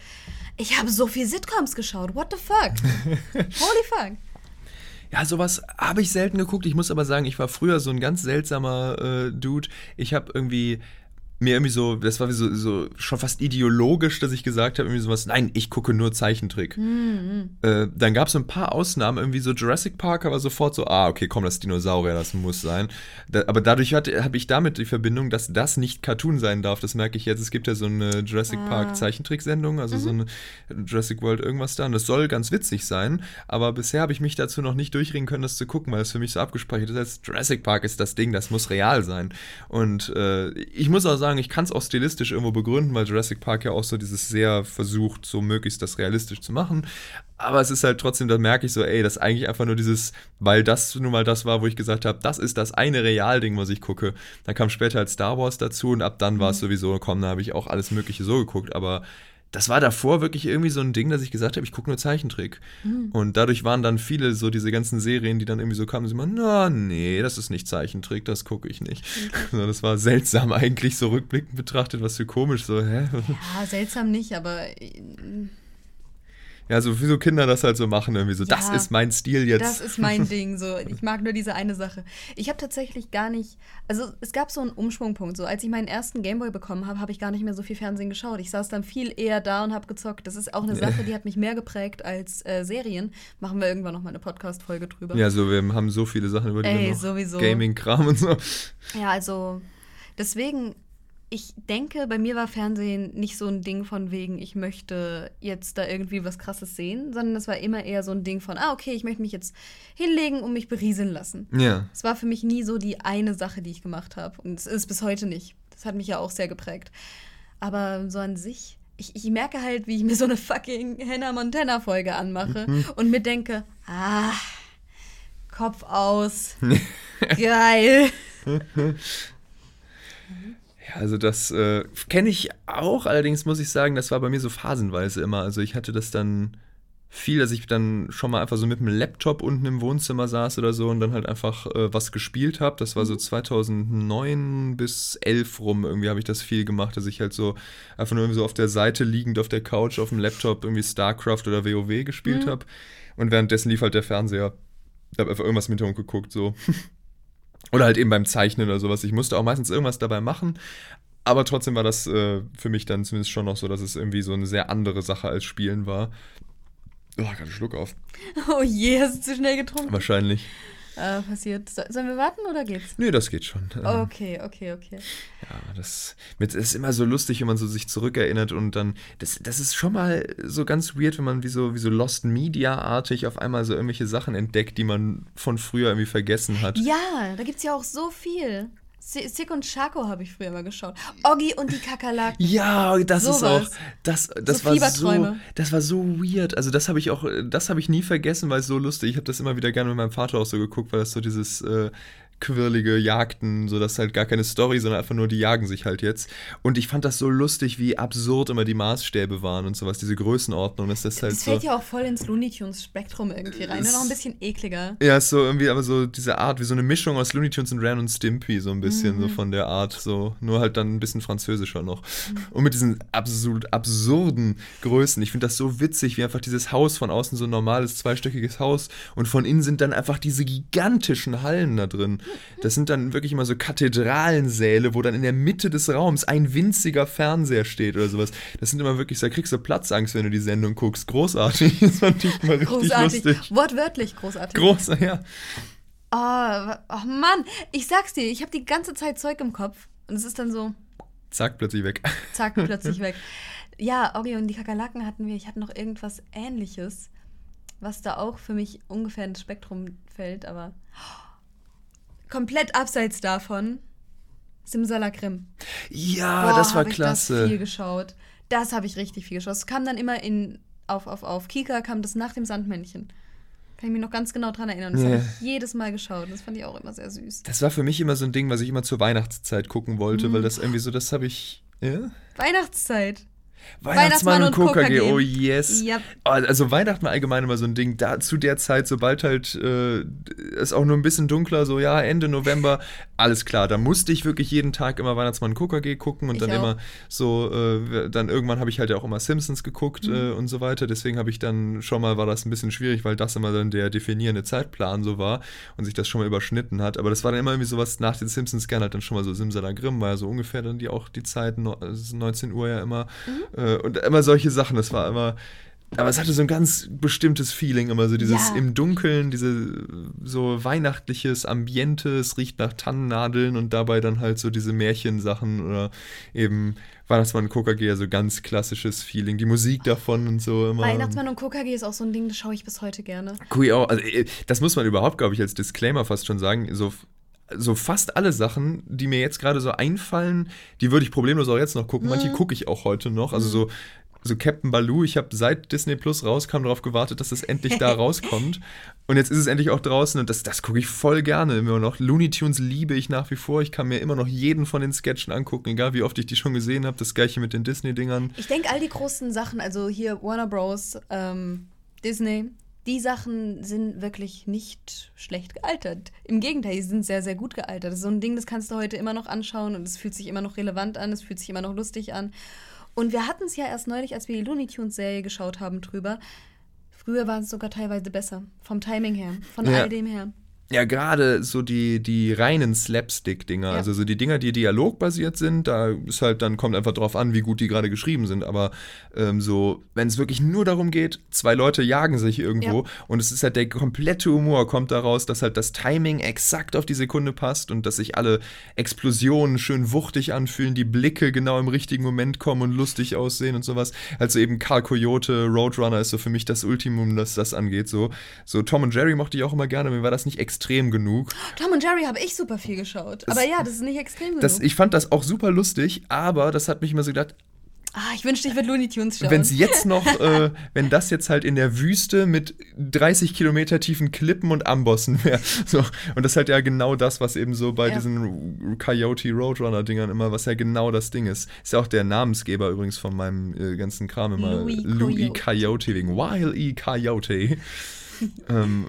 Ich habe so viel Sitcoms geschaut. What the fuck? [laughs] Holy fuck. Ja, sowas habe ich selten geguckt. Ich muss aber sagen, ich war früher so ein ganz seltsamer äh, Dude. Ich habe irgendwie mir irgendwie so, das war wie so, so schon fast ideologisch, dass ich gesagt habe, irgendwie sowas, nein, ich gucke nur Zeichentrick. Mhm. Äh, dann gab es so ein paar Ausnahmen, irgendwie so Jurassic Park, aber sofort so, ah, okay, komm, das Dinosaurier, das muss sein. Da, aber dadurch habe ich damit die Verbindung, dass das nicht Cartoon sein darf. Das merke ich jetzt. Es gibt ja so eine Jurassic ah. Park Zeichentricksendung, also mhm. so eine Jurassic World irgendwas da. Und das soll ganz witzig sein, aber bisher habe ich mich dazu noch nicht durchringen können, das zu gucken, weil es für mich so abgespeichert ist. Als Jurassic Park ist das Ding, das muss real sein. Und äh, ich muss auch sagen, sagen, ich kann es auch stilistisch irgendwo begründen, weil Jurassic Park ja auch so dieses sehr versucht, so möglichst das realistisch zu machen. Aber es ist halt trotzdem, da merke ich so, ey, das ist eigentlich einfach nur dieses, weil das nun mal das war, wo ich gesagt habe, das ist das eine Realding, was ich gucke. Dann kam später halt Star Wars dazu und ab dann war es mhm. sowieso, komm, da habe ich auch alles Mögliche so geguckt. Aber das war davor wirklich irgendwie so ein Ding, dass ich gesagt habe, ich gucke nur Zeichentrick. Mhm. Und dadurch waren dann viele so diese ganzen Serien, die dann irgendwie so kamen, sie immer, na, nee, das ist nicht Zeichentrick, das gucke ich nicht. [laughs] Okay. Das war seltsam eigentlich, so rückblickend betrachtet, was für komisch, so, hä? Ja, seltsam nicht, aber. Ja, so wie so Kinder das halt so machen, irgendwie so, Ja, das ist mein Stil jetzt. Das ist mein [laughs] Ding. So, ich mag nur diese eine Sache. Ich habe tatsächlich gar nicht, also es gab so einen Umschwungpunkt. So, als ich meinen ersten Gameboy bekommen habe, habe ich gar nicht mehr so viel Fernsehen geschaut. Ich saß dann viel eher da und habe gezockt. Das ist auch eine Sache, die [laughs] hat mich mehr geprägt als äh, Serien. Machen wir irgendwann noch mal eine Podcast-Folge drüber. Ja, so, wir haben so viele Sachen, über die Ey. Gaming-Kram und so. Ja, also deswegen, ich denke, bei mir war Fernsehen nicht so ein Ding von wegen, ich möchte jetzt da irgendwie was Krasses sehen, sondern es war immer eher so ein Ding von, ah, okay, ich möchte mich jetzt hinlegen und mich berieseln lassen. Ja. Es war für mich nie so die eine Sache, die ich gemacht habe. Und es ist bis heute nicht. Das hat mich ja auch sehr geprägt. Aber so an sich, ich, ich merke halt, wie ich mir so eine fucking Hannah Montana-Folge anmache und mir denke, ah, Kopf aus. [laughs] Geil. [laughs] [laughs] Ja, also das äh, kenne ich auch, allerdings muss ich sagen, das war bei mir so phasenweise immer. Also ich hatte das dann viel, dass ich dann schon mal einfach so mit dem Laptop unten im Wohnzimmer saß oder so und dann halt einfach äh, was gespielt habe. Das war so 2009 bis 11 rum, irgendwie habe ich das viel gemacht, dass ich halt so einfach nur irgendwie so auf der Seite liegend auf der Couch auf dem Laptop irgendwie StarCraft oder WoW gespielt Mhm. habe und währenddessen lief halt der Fernseher. Ich habe einfach irgendwas im Hintergrund geguckt, so. Oder halt eben beim Zeichnen oder sowas. Ich musste auch meistens irgendwas dabei machen. Aber trotzdem war das äh, für mich dann zumindest schon noch so, dass es irgendwie so eine sehr andere Sache als Spielen war. Oh, gerade einen Schluck auf. [laughs] Oh je, hast du zu schnell getrunken? Wahrscheinlich. Äh, passiert. So, sollen wir warten oder geht's? Nee, das geht schon. Ähm, Okay, okay, okay. Ja, das, mit, ist immer so lustig, wenn man so sich zurückerinnert und dann, das, das ist schon mal so ganz weird, wenn man wie so, wie so Lost Media-artig auf einmal so irgendwelche Sachen entdeckt, die man von früher irgendwie vergessen hat. Ja, da gibt's ja auch so viel. Si- Sick und Chaco habe ich früher mal geschaut. Oggi und die Kakerlaken. Ja, das ist Sowas. auch, das, das So war so, das war so weird. Also das habe ich auch, das habe ich nie vergessen, weil es so lustig. Ich habe das immer wieder gerne mit meinem Vater auch so geguckt, weil das so dieses äh, quirlige Jagden, so das ist halt gar keine Story, sondern einfach nur die jagen sich halt jetzt. Und ich fand das so lustig, wie absurd immer die Maßstäbe waren und sowas, diese Größenordnung. Das ist halt Das so. fällt ja auch voll ins Looney Tunes Spektrum irgendwie rein. Nur noch ein bisschen ekliger. Ja, ist so irgendwie, aber so diese Art, wie so eine Mischung aus Looney Tunes und Ren und Stimpy, so ein bisschen, Mhm. so von der Art, so, nur halt dann ein bisschen französischer noch. Und mit diesen absolut absurden Größen. Ich finde das so witzig, wie einfach dieses Haus von außen so ein normales, zweistöckiges Haus und von innen sind dann einfach diese gigantischen Hallen da drin. Das sind dann wirklich immer so Kathedralensäle, wo dann in der Mitte des Raums ein winziger Fernseher steht oder sowas. Das sind immer wirklich, da kriegst du Platzangst, wenn du die Sendung guckst. Großartig. [laughs] Das fand ich immer richtig Großartig. lustig. Wortwörtlich großartig. Groß, ja. Oh, oh Mann, ich sag's dir, ich habe die ganze Zeit Zeug im Kopf. Und es ist dann so, Zack, plötzlich weg. zack, [laughs] plötzlich weg. Ja, Oggi und die Kakerlaken hatten wir. Ich hatte noch irgendwas ähnliches, was da auch für mich ungefähr ins Spektrum fällt, aber komplett abseits davon. Simsalakrim. Ja, Boah, das war hab ich Das viel klasse. geschaut. Das habe ich richtig viel geschaut. Es kam dann immer in auf, auf, auf Kika kam das nach dem Sandmännchen. Kann ich mich noch ganz genau dran erinnern. Das Ja. habe ich jedes Mal geschaut. Das fand ich auch immer sehr süß. Das war für mich immer so ein Ding, was ich immer zur Weihnachtszeit gucken wollte, Mhm. weil das irgendwie so, das habe ich. Ja? Weihnachtszeit. Weihnachtsmann und KKG, KKG. oh yes. Ja. Oh, Also Weihnachten war allgemein immer so ein Ding. Da zu der Zeit, sobald halt äh, es auch nur ein bisschen dunkler, so ja, Ende November, alles klar. Da musste ich wirklich jeden Tag immer Weihnachtsmann und KKG gucken und Ich dann auch. immer so, äh, dann irgendwann habe ich halt ja auch immer Simpsons geguckt Mhm. äh, und so weiter. Deswegen habe ich dann schon mal, war das ein bisschen schwierig, weil das immer dann der definierende Zeitplan so war und sich das schon mal überschnitten hat. Aber das war dann immer irgendwie sowas nach den Simpsons gerne halt dann schon mal so Simsalagrim, war ja so ungefähr dann die auch die Zeit, no- es ist 19 Uhr ja immer. Mhm. Äh, und immer solche Sachen, das war immer. Aber es hatte so ein ganz bestimmtes Feeling, immer so dieses Ja. im Dunkeln, diese so weihnachtliches Ambiente, es riecht nach Tannennadeln und dabei dann halt so diese Märchensachen oder eben Weihnachtsmann KKG, also ganz klassisches Feeling, die Musik davon und so immer. Weihnachtsmann und KKG ist auch so ein Ding, das schaue ich bis heute gerne. Auch, also äh, das muss man überhaupt, glaube ich, als Disclaimer fast schon sagen. So, so fast alle Sachen, die mir jetzt gerade so einfallen, die würde ich problemlos auch jetzt noch gucken. Manche gucke ich auch heute noch. Also so, so Captain Baloo, ich habe seit Disney Plus rauskam darauf gewartet, dass es endlich da [laughs] rauskommt. Und jetzt ist es endlich auch draußen und das, das gucke ich voll gerne immer noch. Looney Tunes liebe ich nach wie vor. Ich kann mir immer noch jeden von den Sketchen angucken, egal wie oft ich die schon gesehen habe. Das gleiche mit den Disney-Dingern. Ich denke, all die großen Sachen, also hier Warner Bros., ähm, Disney, die Sachen sind wirklich nicht schlecht gealtert. Im Gegenteil, die sind sehr, sehr gut gealtert. Das ist so ein Ding, das kannst du heute immer noch anschauen und es fühlt sich immer noch relevant an, es fühlt sich immer noch lustig an. Und wir hatten es ja erst neulich, als wir die Looney Tunes-Serie geschaut haben, drüber. Früher war es sogar teilweise besser. Vom Timing her, von Ja. all dem her. Ja, gerade so die, die reinen Slapstick-Dinger, Ja. also so die Dinger, die dialogbasiert sind, da ist halt, dann kommt einfach drauf an, wie gut die gerade geschrieben sind. Aber ähm, so, wenn es wirklich nur darum geht, zwei Leute jagen sich irgendwo Ja. und es ist halt der komplette Humor kommt daraus, dass halt das Timing exakt auf die Sekunde passt und dass sich alle Explosionen schön wuchtig anfühlen, die Blicke genau im richtigen Moment kommen und lustig aussehen und sowas. Also eben Carl Coyote, Roadrunner ist so für mich das Ultimum, was das angeht. So, so Tom und Jerry mochte ich auch immer gerne, mir war das nicht extrem genug. Tom und Jerry habe ich super viel geschaut. Aber ja, das ist nicht extrem genug. Das, ich fand das auch super lustig, aber das hat mich immer so gedacht, ah, ich wünschte, ich würde Looney Tunes schauen. wenn es jetzt [laughs] noch, äh, wenn das jetzt halt in der Wüste mit 30 Kilometer tiefen Klippen und Ambossen wäre. [laughs] So, und das ist halt ja genau das, was eben so bei Ja. diesen Coyote Roadrunner-Dingern immer, was ja genau das Ding ist. Ist ja auch der Namensgeber übrigens von meinem äh, ganzen Kram immer. Louis Louis Coyote. Coyote, wegen Wile E. Coyote. [laughs] ähm,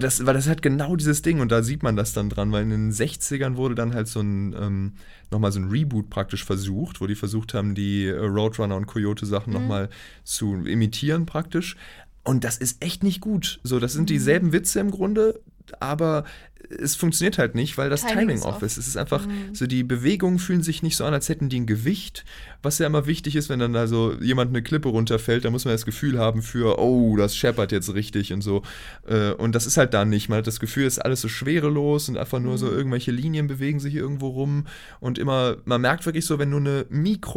das, weil das hat genau dieses Ding und da sieht man das dann dran, weil in den 60ern wurde dann halt so ein, ähm, nochmal so ein Reboot praktisch versucht, wo die versucht haben, die äh, Roadrunner und Coyote Sachen Mhm. nochmal zu imitieren praktisch. Und das ist echt nicht gut. So, das Mhm. sind dieselben Witze im Grunde, aber es funktioniert halt nicht, weil das Timing Timing, ist off ist. Es ist einfach, Mhm. so die Bewegungen fühlen sich nicht so an, als hätten die ein Gewicht, was ja immer wichtig ist, wenn dann da so jemand eine Klippe runterfällt, da muss man das Gefühl haben für, oh, das scheppert jetzt richtig und so. Äh, Und das ist halt da nicht. Man hat das Gefühl, es ist alles so schwerelos und einfach nur so Mhm. irgendwelche Linien bewegen sich irgendwo rum und immer, man merkt wirklich so, wenn nur eine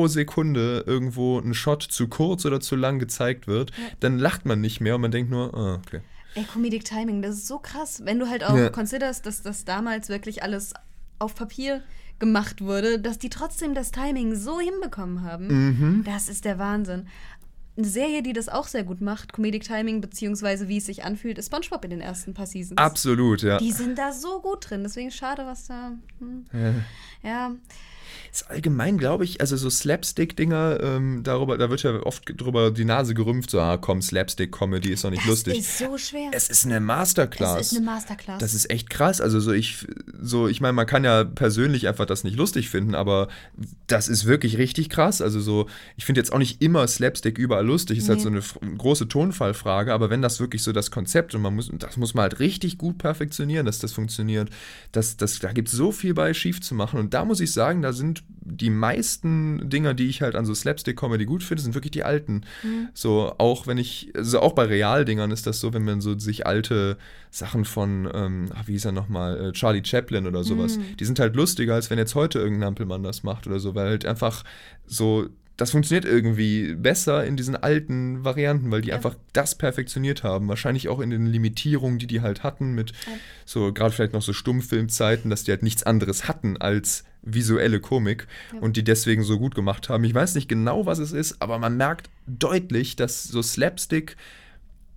Mikrosekunde irgendwo ein Shot zu kurz oder zu lang gezeigt wird, Ja. dann lacht man nicht mehr und man denkt nur, ah, okay. Ey, Comedic Timing, das ist so krass. Wenn du halt auch Ja. considerst, dass das damals wirklich alles auf Papier gemacht wurde, dass die trotzdem das Timing so hinbekommen haben. Mhm. Das ist der Wahnsinn. Eine Serie, die das auch sehr gut macht, Comedic Timing, beziehungsweise wie es sich anfühlt, ist SpongeBob in den ersten paar Seasons. Absolut, ja. Die sind da so gut drin, deswegen schade, was da. Hm. Ja, Ist allgemein, glaube ich, also so Slapstick-Dinger, ähm, darüber, da wird ja oft drüber die Nase gerümpft, so, ah, komm, Slapstick-Comedy ist doch nicht das lustig. ist so schwer. es ist eine Masterclass. Es ist eine Masterclass. Das ist echt krass. Also so ich, so ich meine, man kann ja persönlich einfach das nicht lustig finden, aber das ist wirklich richtig krass. Also so, ich finde jetzt auch nicht immer Slapstick überall lustig. Ist halt Nee. so eine große Tonfallfrage. Aber wenn das wirklich so das Konzept und man muss, das muss man halt richtig gut perfektionieren, dass das funktioniert. Das, das, da gibt es so viel bei schief zu machen. Und da muss ich sagen, da sind die meisten Dinger, die ich halt an so Slapstick-Comedy gut finde, sind wirklich die alten. So, auch wenn ich, also auch bei Realdingern ist das so, wenn man so sich alte Sachen von, ähm, ach, wie hieß er nochmal, äh, Charlie Chaplin oder sowas, die sind halt lustiger, als wenn jetzt heute irgendein Ampelmann das macht oder so, weil halt einfach so, das funktioniert irgendwie besser in diesen alten Varianten, weil die Ja. einfach das perfektioniert haben. Wahrscheinlich auch in den Limitierungen, die die halt hatten, mit Ja. so gerade vielleicht noch so Stummfilmzeiten, dass die halt nichts anderes hatten als visuelle Komik Ja. und die deswegen so gut gemacht haben. Ich weiß nicht genau, was es ist, aber man merkt deutlich, dass so Slapstick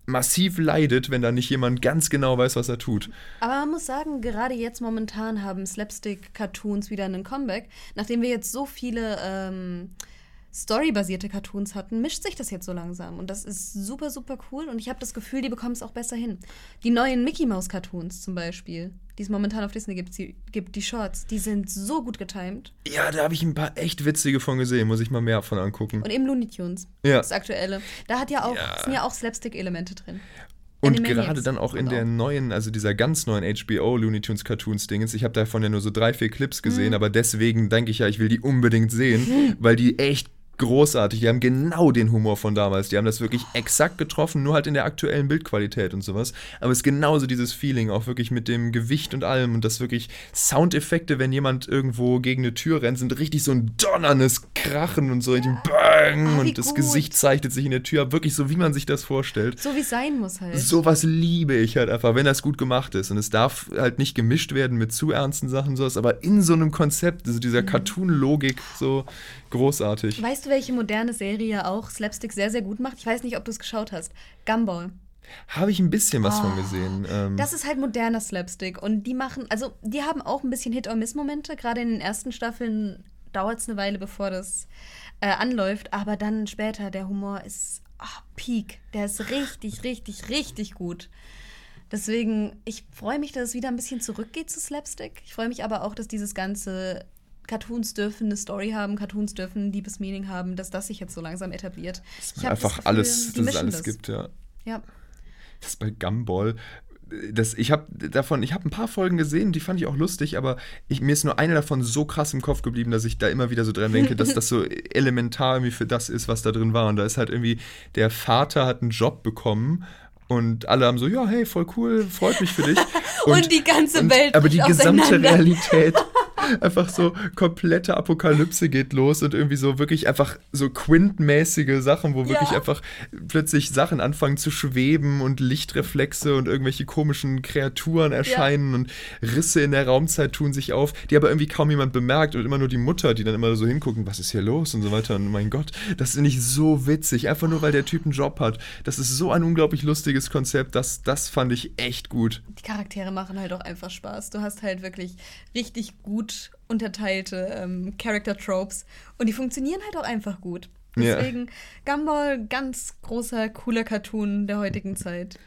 massiv leidet, wenn da nicht jemand ganz genau weiß, was er tut. Aber man muss sagen, gerade jetzt momentan haben Slapstick-Cartoons wieder einen Comeback. Nachdem wir jetzt so viele ähm, storybasierte Cartoons hatten, mischt sich das jetzt so langsam. Und das ist super, super cool. Und ich habe das Gefühl, die bekommen es auch besser hin. Die neuen Mickey Mouse-Cartoons zum Beispiel, die es momentan auf Disney gibt, die, gibt, die Shorts, die sind so gut getimed. Ja, da habe ich ein paar echt witzige von gesehen, muss ich mal mehr von angucken. Und eben Looney Tunes, Ja. das aktuelle. Da hat ja auch, Ja. sind ja auch Slapstick-Elemente drin. Und gerade dann auch in der neuen, also dieser ganz neuen HBO Looney Tunes Cartoons Dingens, ich habe davon ja nur so drei, vier Clips gesehen, Mhm. aber deswegen denke ich ja, ich will die unbedingt sehen, [laughs] weil die echt großartig, die haben genau den Humor von damals, die haben das wirklich exakt getroffen, nur halt in der aktuellen Bildqualität und sowas, aber es ist genauso dieses Feeling, auch wirklich mit dem Gewicht und allem und das wirklich Soundeffekte, wenn jemand irgendwo gegen eine Tür rennt, sind richtig so ein donnerndes Krachen und so richtig Bang wie und das gut. Gesicht zeichnet sich in der Tür ab, wirklich so, wie man sich das vorstellt. So wie es sein muss halt. Sowas liebe ich halt einfach, wenn das gut gemacht ist. Und es darf halt nicht gemischt werden mit zu ernsten Sachen, sowas, aber in so einem Konzept, also Mhm. dieser Cartoon-Logik, so großartig. Weißt du, welche moderne Serie auch Slapstick sehr, sehr gut macht? Ich weiß nicht, ob du es geschaut hast. Gumball. Habe ich ein bisschen was von Oh, gesehen. Ähm, Das ist halt moderner Slapstick. Und die machen, also die haben auch ein bisschen Hit-or-Miss-Momente. Gerade in den ersten Staffeln dauert es eine Weile, bevor das äh, anläuft. Aber dann später, der Humor ist ah, Peak. Der ist richtig, richtig, richtig gut. Deswegen, ich freue mich, dass es wieder ein bisschen zurückgeht zu Slapstick. Ich freue mich aber auch, dass dieses ganze Cartoons dürfen eine Story haben, Cartoons dürfen ein deepes Meaning haben, dass das sich jetzt so langsam etabliert. Das einfach Gefühl, alles, dass es alles das. gibt, ja. Ja. das bei Gumball, das, ich habe davon, ich habe ein paar Folgen gesehen, die fand ich auch lustig, aber ich, mir ist nur eine davon so krass im Kopf geblieben, dass ich da immer wieder so dran denke, dass das so [laughs] elementar irgendwie für das ist, was da drin war. Und da ist halt irgendwie, der Vater hat einen Job bekommen und alle haben so, ja, hey, voll cool, freut mich für dich. Und, [laughs] und die ganze und, Welt. Aber die gesamte Realität [laughs] einfach so komplette Apokalypse geht los und irgendwie so wirklich einfach so Quint-mäßige Sachen, wo wirklich ja. einfach plötzlich Sachen anfangen zu schweben und Lichtreflexe und irgendwelche komischen Kreaturen erscheinen ja. und Risse in der Raumzeit tun sich auf, die aber irgendwie kaum jemand bemerkt und immer nur die Mutter, die dann immer so hingucken, was ist hier los und so weiter. Und mein Gott, das ist nicht so witzig, einfach nur weil der Typ einen Job hat. Das ist so ein unglaublich lustiges Konzept, das, das fand ich echt gut. Die Charaktere machen halt auch einfach Spaß. Du hast halt wirklich richtig gut unterteilte ähm, Character-Tropes und die funktionieren halt auch einfach gut. Deswegen ja. Gumball, ganz großer, cooler Cartoon der heutigen Zeit.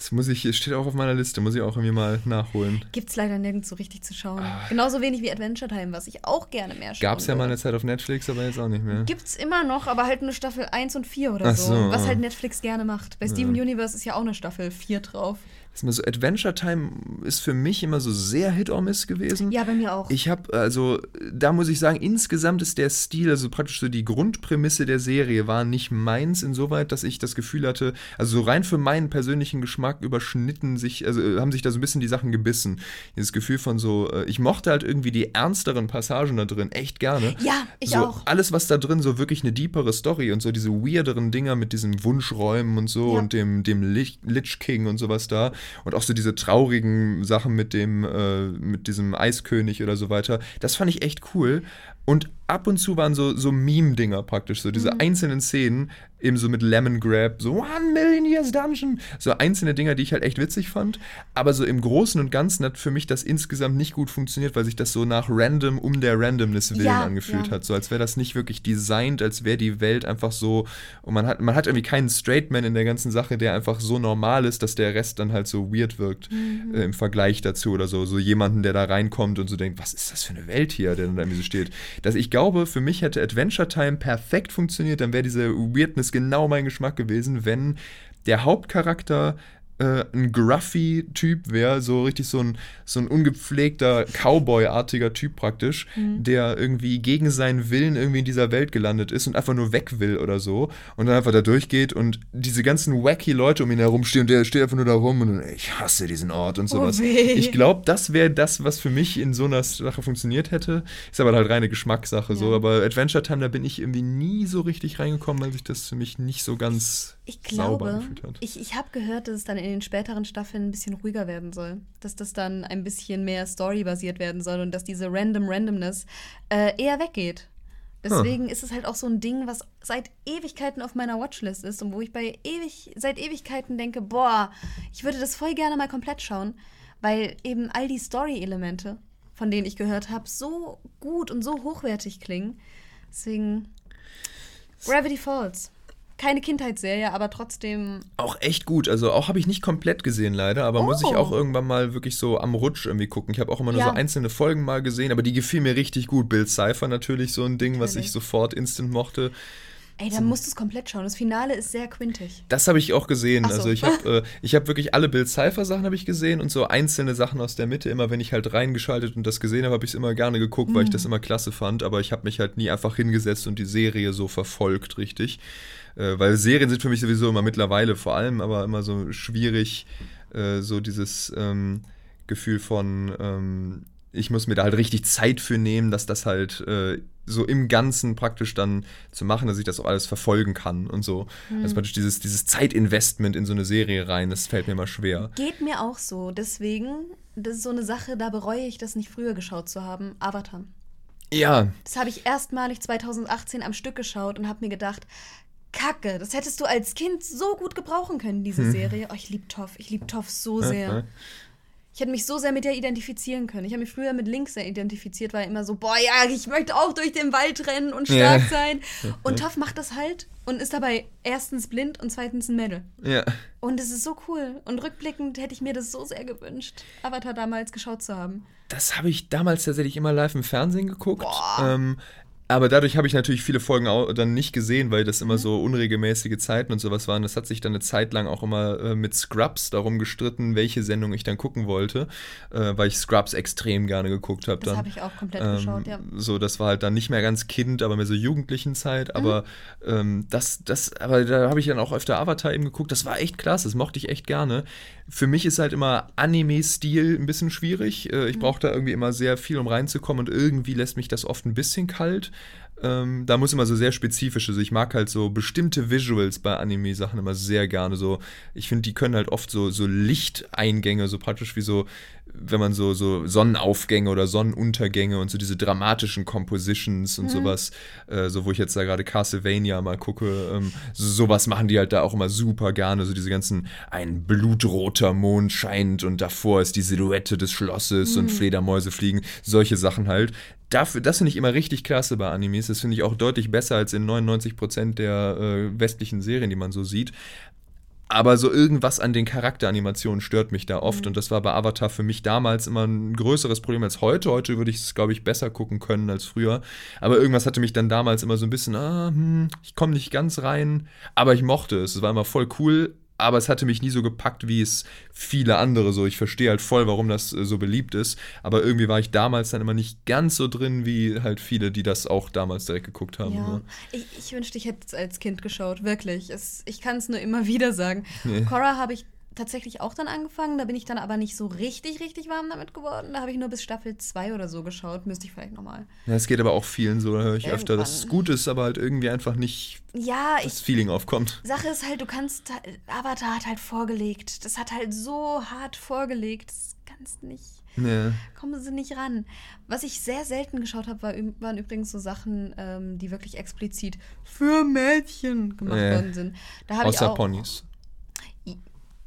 Das muss ich, steht auch auf meiner Liste, muss ich auch irgendwie mal nachholen. Gibt's leider nirgends so richtig zu schauen. Ah. Genauso wenig wie Adventure Time, was ich auch gerne mehr schaue. Gab's ja mal eine Zeit auf Netflix, aber jetzt auch nicht mehr. Gibt's immer noch, aber halt nur Staffel 1 und 4 oder so, so, Was halt Netflix gerne macht. Bei Steven ja. Universe ist ja auch eine Staffel 4 drauf ist mir so Adventure Time ist für mich immer so sehr Hit or Miss gewesen. Ja, bei mir auch. Ich habe also da muss ich sagen, insgesamt ist der Stil, also praktisch so die Grundprämisse der Serie war nicht meins insoweit, dass ich das Gefühl hatte, also so rein für meinen persönlichen Geschmack überschnitten sich also äh, haben sich da so ein bisschen die Sachen gebissen. Dieses Gefühl von so äh, ich mochte halt irgendwie die ernsteren Passagen da drin echt gerne. Ja, ich so, auch. Alles was da drin so wirklich eine deepere Story und so diese weirderen Dinger mit diesen Wunschräumen und so ja. und dem dem Lich King und sowas da und auch so diese traurigen Sachen mit dem, äh, mit diesem Eiskönig oder so weiter. Das fand ich echt cool. Und ab und zu waren so, so Meme-Dinger praktisch, so diese mhm. einzelnen Szenen, eben so mit Lemon Grab, so One Million Years Dungeon, so einzelne Dinger, die ich halt echt witzig fand. Aber so im Großen und Ganzen hat für mich das insgesamt nicht gut funktioniert, weil sich das so nach random um der Randomness willen ja, angefühlt ja. hat. So als wäre das nicht wirklich designt, als wäre die Welt einfach so. Und man hat, man hat irgendwie keinen Straight Man in der ganzen Sache, der einfach so normal ist, dass der Rest dann halt so weird wirkt mhm. äh, im Vergleich dazu oder so. So jemanden, der da reinkommt und so denkt, was ist das für eine Welt hier, der dann da irgendwie so steht. Dass ich glaube, für mich hätte Adventure Time perfekt funktioniert, dann wäre diese Weirdness genau mein Geschmack gewesen, wenn der Hauptcharakter äh, ein Gruffy-Typ wäre, so richtig so ein, so ein ungepflegter Cowboy-artiger Typ praktisch, mhm. der irgendwie gegen seinen Willen irgendwie in dieser Welt gelandet ist und einfach nur weg will oder so und dann einfach da durchgeht und diese ganzen wacky Leute um ihn herum stehen und der steht einfach nur da rum und ich hasse diesen Ort und oh sowas. Oh ich glaube, das wäre das, was für mich in so einer Sache funktioniert hätte. Ist aber halt reine Geschmackssache ja. so, aber Adventure Time, da bin ich irgendwie nie so richtig reingekommen, weil sich das für mich nicht so ganz ich glaube, ich, ich habe gehört, dass es dann in den späteren Staffeln ein bisschen ruhiger werden soll. Dass das dann ein bisschen mehr storybasiert werden soll und dass diese Random Randomness äh, eher weggeht. Deswegen hm. ist es halt auch so ein Ding, was seit Ewigkeiten auf meiner Watchlist ist und wo ich bei ewig, seit Ewigkeiten denke, boah, ich würde das voll gerne mal komplett schauen, weil eben all die Story-Elemente, von denen ich gehört habe, so gut und so hochwertig klingen. Deswegen Gravity Falls keine Kindheitsserie, aber trotzdem. Auch echt gut. Also auch habe ich nicht komplett gesehen leider, aber oh. muss ich oh. auch irgendwann mal wirklich so am Rutsch irgendwie gucken. Ich habe auch immer nur ja. so einzelne Folgen mal gesehen, aber die gefiel mir richtig gut. Bill Cipher natürlich so ein Ding, natürlich. was ich sofort instant mochte. Ey, dann musst du es komplett schauen. Das Finale ist sehr quintig. Das habe ich auch gesehen. So. Also ich habe äh, hab wirklich alle Bill Cipher Sachen habe ich gesehen und so einzelne Sachen aus der Mitte. Immer wenn ich halt reingeschaltet und das gesehen habe, habe ich es immer gerne geguckt, mhm. weil ich das hm. immer klasse fand. Aber ich habe mich halt nie einfach hingesetzt und die Serie so verfolgt, richtig. Äh, weil Serien sind für mich sowieso immer mittlerweile vor allem, aber immer so schwierig, äh, so dieses ähm, Gefühl von, ähm, ich muss mir da halt richtig Zeit für nehmen, dass das halt äh, so im Ganzen praktisch dann zu machen, dass ich das auch alles verfolgen kann und so. Mhm. Also praktisch dieses, dieses Zeitinvestment in so eine Serie rein, das fällt mir immer schwer. Geht mir auch so. Deswegen, das ist so eine Sache, da bereue ich das nicht früher geschaut zu haben. Avatar. Ja. Das habe ich erstmalig 2018 am Stück geschaut und habe mir gedacht, Kacke, das hättest du als Kind so gut gebrauchen können, diese hm. Serie. Oh, ich liebe Toff, ich liebe Toff so sehr. Ich hätte mich so sehr mit der identifizieren können. Ich habe mich früher mit Link sehr identifiziert, war immer so, boah, ja, ich möchte auch durch den Wald rennen und stark [laughs] ja. sein. Und Toff macht das halt und ist dabei erstens blind und zweitens ein Mädel. Ja. Und es ist so cool. Und rückblickend hätte ich mir das so sehr gewünscht, Avatar damals geschaut zu haben. Das habe ich damals tatsächlich immer live im Fernsehen geguckt. Ähm, Aber dadurch habe ich natürlich viele Folgen auch dann nicht gesehen, weil das immer so unregelmäßige Zeiten und sowas waren. Das hat sich dann eine Zeit lang auch immer äh, mit Scrubs darum gestritten, welche Sendung ich dann gucken wollte, äh, weil ich Scrubs extrem gerne geguckt habe. Das habe ich auch komplett ähm, geschaut, ja. So, das war halt dann nicht mehr ganz Kind, aber mehr so jugendlichen Zeit. Aber mhm. ähm, das, das, aber da habe ich dann auch öfter Avatar eben geguckt. Das war echt klasse, das mochte ich echt gerne. Für mich ist halt immer Anime-Stil ein bisschen schwierig. Äh, ich mhm. brauche da irgendwie immer sehr viel, um reinzukommen und irgendwie lässt mich das oft ein bisschen kalt. Ähm, da muss immer so sehr spezifisch, also ich mag halt so bestimmte Visuals bei Anime-Sachen immer sehr gerne. So, ich finde, die können halt oft so, so Lichteingänge, so praktisch wie so, wenn man so, so Sonnenaufgänge oder Sonnenuntergänge und so diese dramatischen Compositions und mhm. sowas, äh, so wo ich jetzt da gerade Castlevania mal gucke, ähm, so, sowas machen die halt da auch immer super gerne. So diese ganzen, ein blutroter Mond scheint und davor ist die Silhouette des Schlosses mhm. und Fledermäuse fliegen, solche Sachen halt dafür, das finde ich immer richtig klasse bei Animes. Das finde ich auch deutlich besser als in 99% der äh, westlichen Serien, die man so sieht. Aber so irgendwas an den Charakteranimationen stört mich da oft. Mhm. Und das war bei Avatar für mich damals immer ein größeres Problem als heute. Heute würde ich es, glaube ich, besser gucken können als früher. Aber irgendwas hatte mich dann damals immer so ein bisschen, ah, hm, ich komme nicht ganz rein. Aber ich mochte es. Es war immer voll cool aber es hatte mich nie so gepackt, wie es viele andere so. Ich verstehe halt voll, warum das äh, so beliebt ist, aber irgendwie war ich damals dann immer nicht ganz so drin, wie halt viele, die das auch damals direkt geguckt haben. Ja. Ne? Ich, ich, wünschte, ich hätte es als Kind geschaut, wirklich. Es, ich kann es nur immer [laughs] wieder sagen. Nee. Korra habe ich tatsächlich auch dann angefangen. Da bin ich dann aber nicht so richtig, richtig warm damit geworden. Da habe ich nur bis Staffel 2 oder so geschaut. Müsste ich vielleicht nochmal. Ja, es geht aber auch vielen so, da höre ich Irgendwann. öfter, dass es gut ist, aber halt irgendwie einfach nicht ja, das ich, Feeling aufkommt. Sache ist halt, du kannst. Avatar hat halt vorgelegt. Das hat halt so hart vorgelegt. Das kannst nicht. Ja. Kommen sie nicht ran. Was ich sehr selten geschaut habe, war, waren übrigens so Sachen, ähm, die wirklich explizit für Mädchen gemacht ja. worden sind. Da Außer ich auch, Ponys.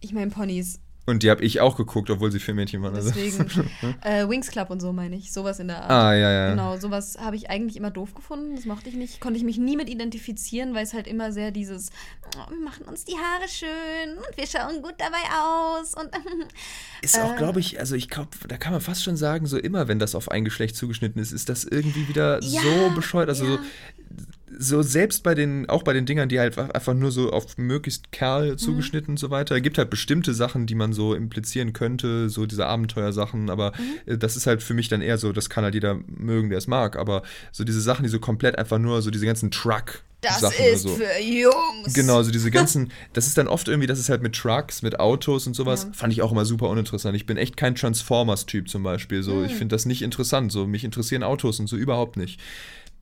Ich meine Ponys. Und die habe ich auch geguckt, obwohl sie für Mädchen waren. Also. Deswegen. [laughs] äh, Wings Club und so meine ich. Sowas in der Art. Ah, ja, ja. Genau, sowas habe ich eigentlich immer doof gefunden. Das mochte ich nicht. Konnte ich mich nie mit identifizieren, weil es halt immer sehr dieses, oh, wir machen uns die Haare schön und wir schauen gut dabei aus. Und [laughs] ist auch, glaube ich, also ich glaube, da kann man fast schon sagen, so immer, wenn das auf ein Geschlecht zugeschnitten ist, ist das irgendwie wieder ja, so bescheuert. Also ja. so, so selbst bei den, auch bei den Dingern, die halt einfach nur so auf möglichst Kerl mhm. zugeschnitten mhm. und so weiter, gibt halt bestimmte Sachen, die man so implizieren könnte, so diese Abenteuersachen, aber mhm. Äh, das ist halt für mich dann eher so, das kann halt jeder mögen, der es mag, aber so diese Sachen, die so komplett einfach nur so diese ganzen Truck das Sachen ist so. für Jungs. Genau, so diese [laughs] ganzen, das ist dann oft irgendwie, das ist halt mit Trucks, mit Autos und sowas, ja. fand ich auch immer super uninteressant. Ich bin echt kein Transformers-Typ zum Beispiel, so, mhm. ich finde das nicht interessant, so, mich interessieren Autos und so überhaupt nicht.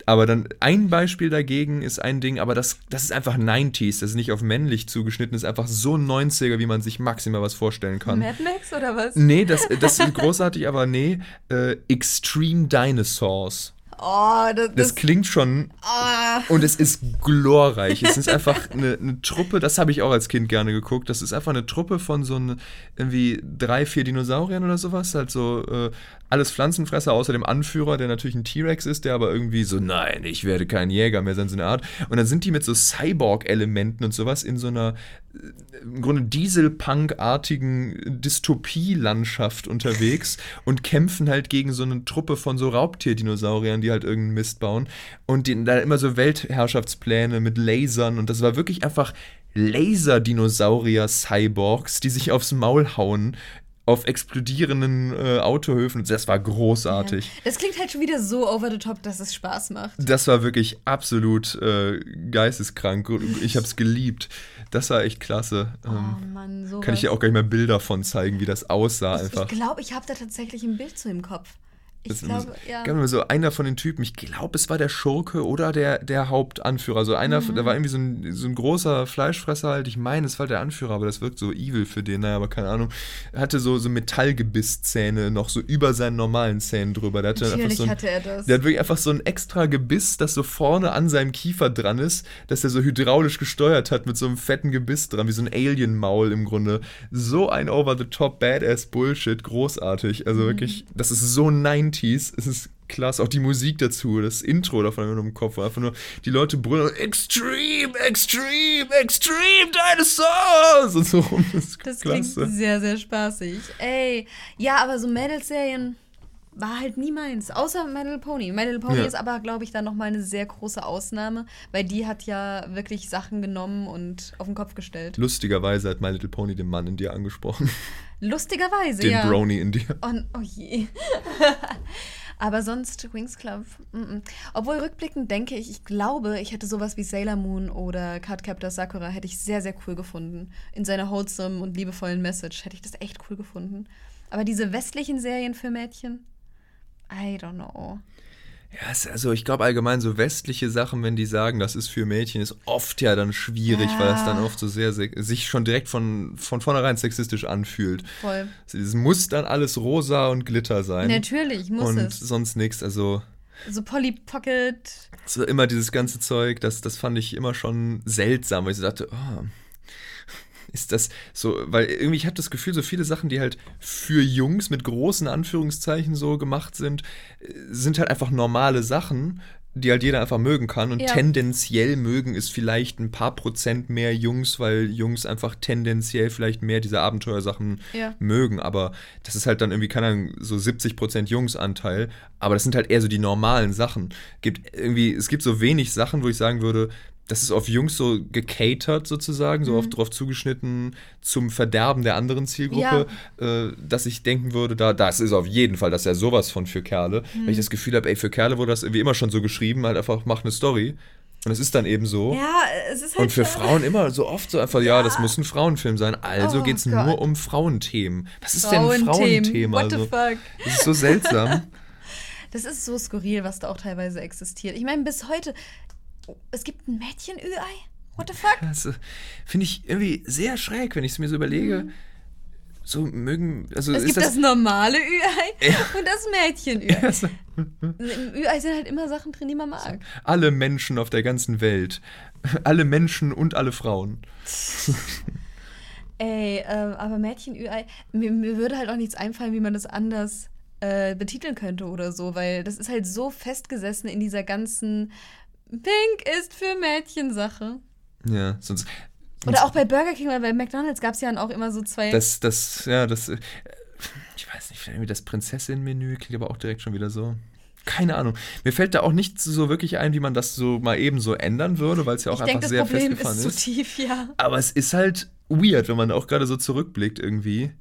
Aber dann ein Beispiel dagegen ist ein Ding, aber das, das ist einfach 90s, das ist nicht auf männlich zugeschnitten, das ist einfach so 90er, wie man sich maximal was vorstellen kann. Mad Max oder was? Nee, das, das ist großartig, aber nee. Äh, Extreme Dinosaurs. Oh, das, das, klingt schon. Oh. Und es ist glorreich. Es ist einfach eine, eine Truppe, das habe ich auch als Kind gerne geguckt. Das ist einfach eine Truppe von so ein, irgendwie drei, vier Dinosauriern oder sowas. Halt so äh, alles Pflanzenfresser, außer dem Anführer, der natürlich ein T-Rex ist, der aber irgendwie so, nein, ich werde kein Jäger mehr sein, so eine Art. Und dann sind die mit so Cyborg-Elementen und sowas in so einer äh, im Grunde Dieselpunk-artigen Dystopie-Landschaft unterwegs und kämpfen halt gegen so eine Truppe von so Raubtierdinosauriern, die halt irgendeinen Mist bauen. Und die, da immer so Weltherrschaftspläne mit Lasern und das war wirklich einfach Laser-Dinosaurier-Cyborgs, die sich aufs Maul hauen auf explodierenden äh, Autohöfen. Das war großartig. Ja. Das klingt halt schon wieder so over the top, dass es Spaß macht. Das war wirklich absolut äh, geisteskrank. Ich habe es geliebt. Das war echt klasse. Oh ähm, Mann, so Kann ich dir auch gleich mal Bilder von zeigen, wie das aussah ich, einfach. Ich glaube, ich habe da tatsächlich ein Bild zu im Kopf. Ich glaube, ja. Gab so einer von den Typen, ich glaube, es war der Schurke oder der, der Hauptanführer. Also einer, mhm. da war irgendwie so ein, so ein großer Fleischfresser halt. Ich meine, es war der Anführer, aber das wirkt so evil für den. Naja, aber keine Ahnung. Er hatte so, so Metallgebisszähne noch so über seinen normalen Zähnen drüber. Der hatte Natürlich so ein, hatte er das. Der hat wirklich einfach so ein extra Gebiss, das so vorne an seinem Kiefer dran ist, dass er so hydraulisch gesteuert hat mit so einem fetten Gebiss dran, wie so ein Alien-Maul im Grunde. So ein over-the-top Badass Bullshit, großartig. Also mhm. wirklich, das ist so 90s. Es ist klasse. Auch die Musik dazu, das Intro davon immer im Kopf. Einfach nur die Leute brüllen: Extreme, Extreme, Extreme Dinosaurs! Und so Das, das klingt sehr, sehr spaßig. Ey, ja, aber so Mädelsserien war halt nie meins. Außer My Little Pony. My Little Pony Ja. ist aber, glaube ich, dann nochmal eine sehr große Ausnahme, weil die hat ja wirklich Sachen genommen und auf den Kopf gestellt. Lustigerweise hat My Little Pony den Mann in dir angesprochen. [laughs] Lustigerweise, Den ja. Brony in dir. Und, oh je. [laughs] Aber sonst Wings Club. Mm -mm. Obwohl rückblickend denke ich, ich glaube, ich hätte sowas wie Sailor Moon oder Cardcaptor Sakura hätte ich sehr, sehr cool gefunden. In seiner wholesome und liebevollen Message hätte ich das echt cool gefunden. Aber diese westlichen Serien für Mädchen, I don't know. Ja, also ich glaube allgemein so westliche Sachen, wenn die sagen, das ist für Mädchen, ist oft ja dann schwierig, weil es dann Ja. oft so sehr, se- sich schon direkt von, von vornherein sexistisch anfühlt. Voll. Es muss dann alles rosa und Glitter sein. Natürlich, muss und es. sonst nichts. Also So Polly Pocket. so immer dieses ganze Zeug, das, das fand ich immer schon seltsam, weil ich so dachte, oh, ist das so, weil irgendwie ich hatte das Gefühl, so viele Sachen, die halt für Jungs mit großen Anführungszeichen so gemacht sind, äh, sind halt einfach normale Sachen, die halt jeder einfach mögen kann. Und Ja. tendenziell mögen es vielleicht ein paar Prozent mehr Jungs, weil Jungs einfach tendenziell vielleicht mehr diese Abenteuersachen Ja. mögen. Aber das ist halt dann irgendwie, keine Ahnung, so 70% Jungsanteil. Aber das sind halt eher so die normalen Sachen. Gibt irgendwie, es gibt so wenig Sachen, wo ich sagen würde, das ist auf Jungs so gecatert sozusagen, so Mhm. oft drauf zugeschnitten zum Verderben der anderen Zielgruppe, äh, dass ich denken würde, da, das ist auf jeden Fall, das ist ja sowas von für Kerle. Wenn Mhm. ich das Gefühl habe, ey, für Kerle wurde das irgendwie immer schon so geschrieben, halt einfach, mach eine Story. Und es ist dann eben so. Ja, es ist halt. Und für Frauen immer so oft so einfach, ja, das muss ein Frauenfilm sein. Also Oh geht's Gott. nur um Frauenthemen. Was ist denn ein Frauenthemen. Frauenthema? What the Also, fuck? das ist so seltsam. [laughs] Das ist so skurril, was da auch teilweise existiert. Ich meine, bis heute. Es gibt ein Mädchen-Ü-Ei? What the fuck? Das äh, finde ich irgendwie sehr schräg, wenn ich es mir so überlege. So mögen, also Mhm. Es ist gibt das, das, normale Ü-Ei [laughs] und das Mädchen-Ü-Ei. Also, Im Ü-Ei sind halt immer Sachen drin, die man mag. alle Menschen auf der ganzen Welt, [laughs] alle Menschen und alle Frauen. [laughs] Ey, ähm, aber Mädchen-Ü-Ei, mir, mir würde halt auch nichts einfallen, wie man das anders äh, betiteln könnte oder so, weil das ist halt so festgesessen in dieser ganzen Pink ist für Mädchen-Sache. Ja, sonst. Oder auch bei Burger King oder bei McDonalds gab es ja dann auch immer so zwei. Das, das, ja, das, äh, ich weiß nicht, vielleicht irgendwie das Prinzessin-Menü klingt aber auch direkt schon wieder so. Keine Ahnung. Mir fällt da auch nicht so wirklich ein, wie man das so mal eben so ändern würde, weil es ja auch ich einfach denke, das sehr Problem festgefahren ist ist. zu tief, ja. Aber es ist halt weird, wenn man auch gerade so zurückblickt irgendwie.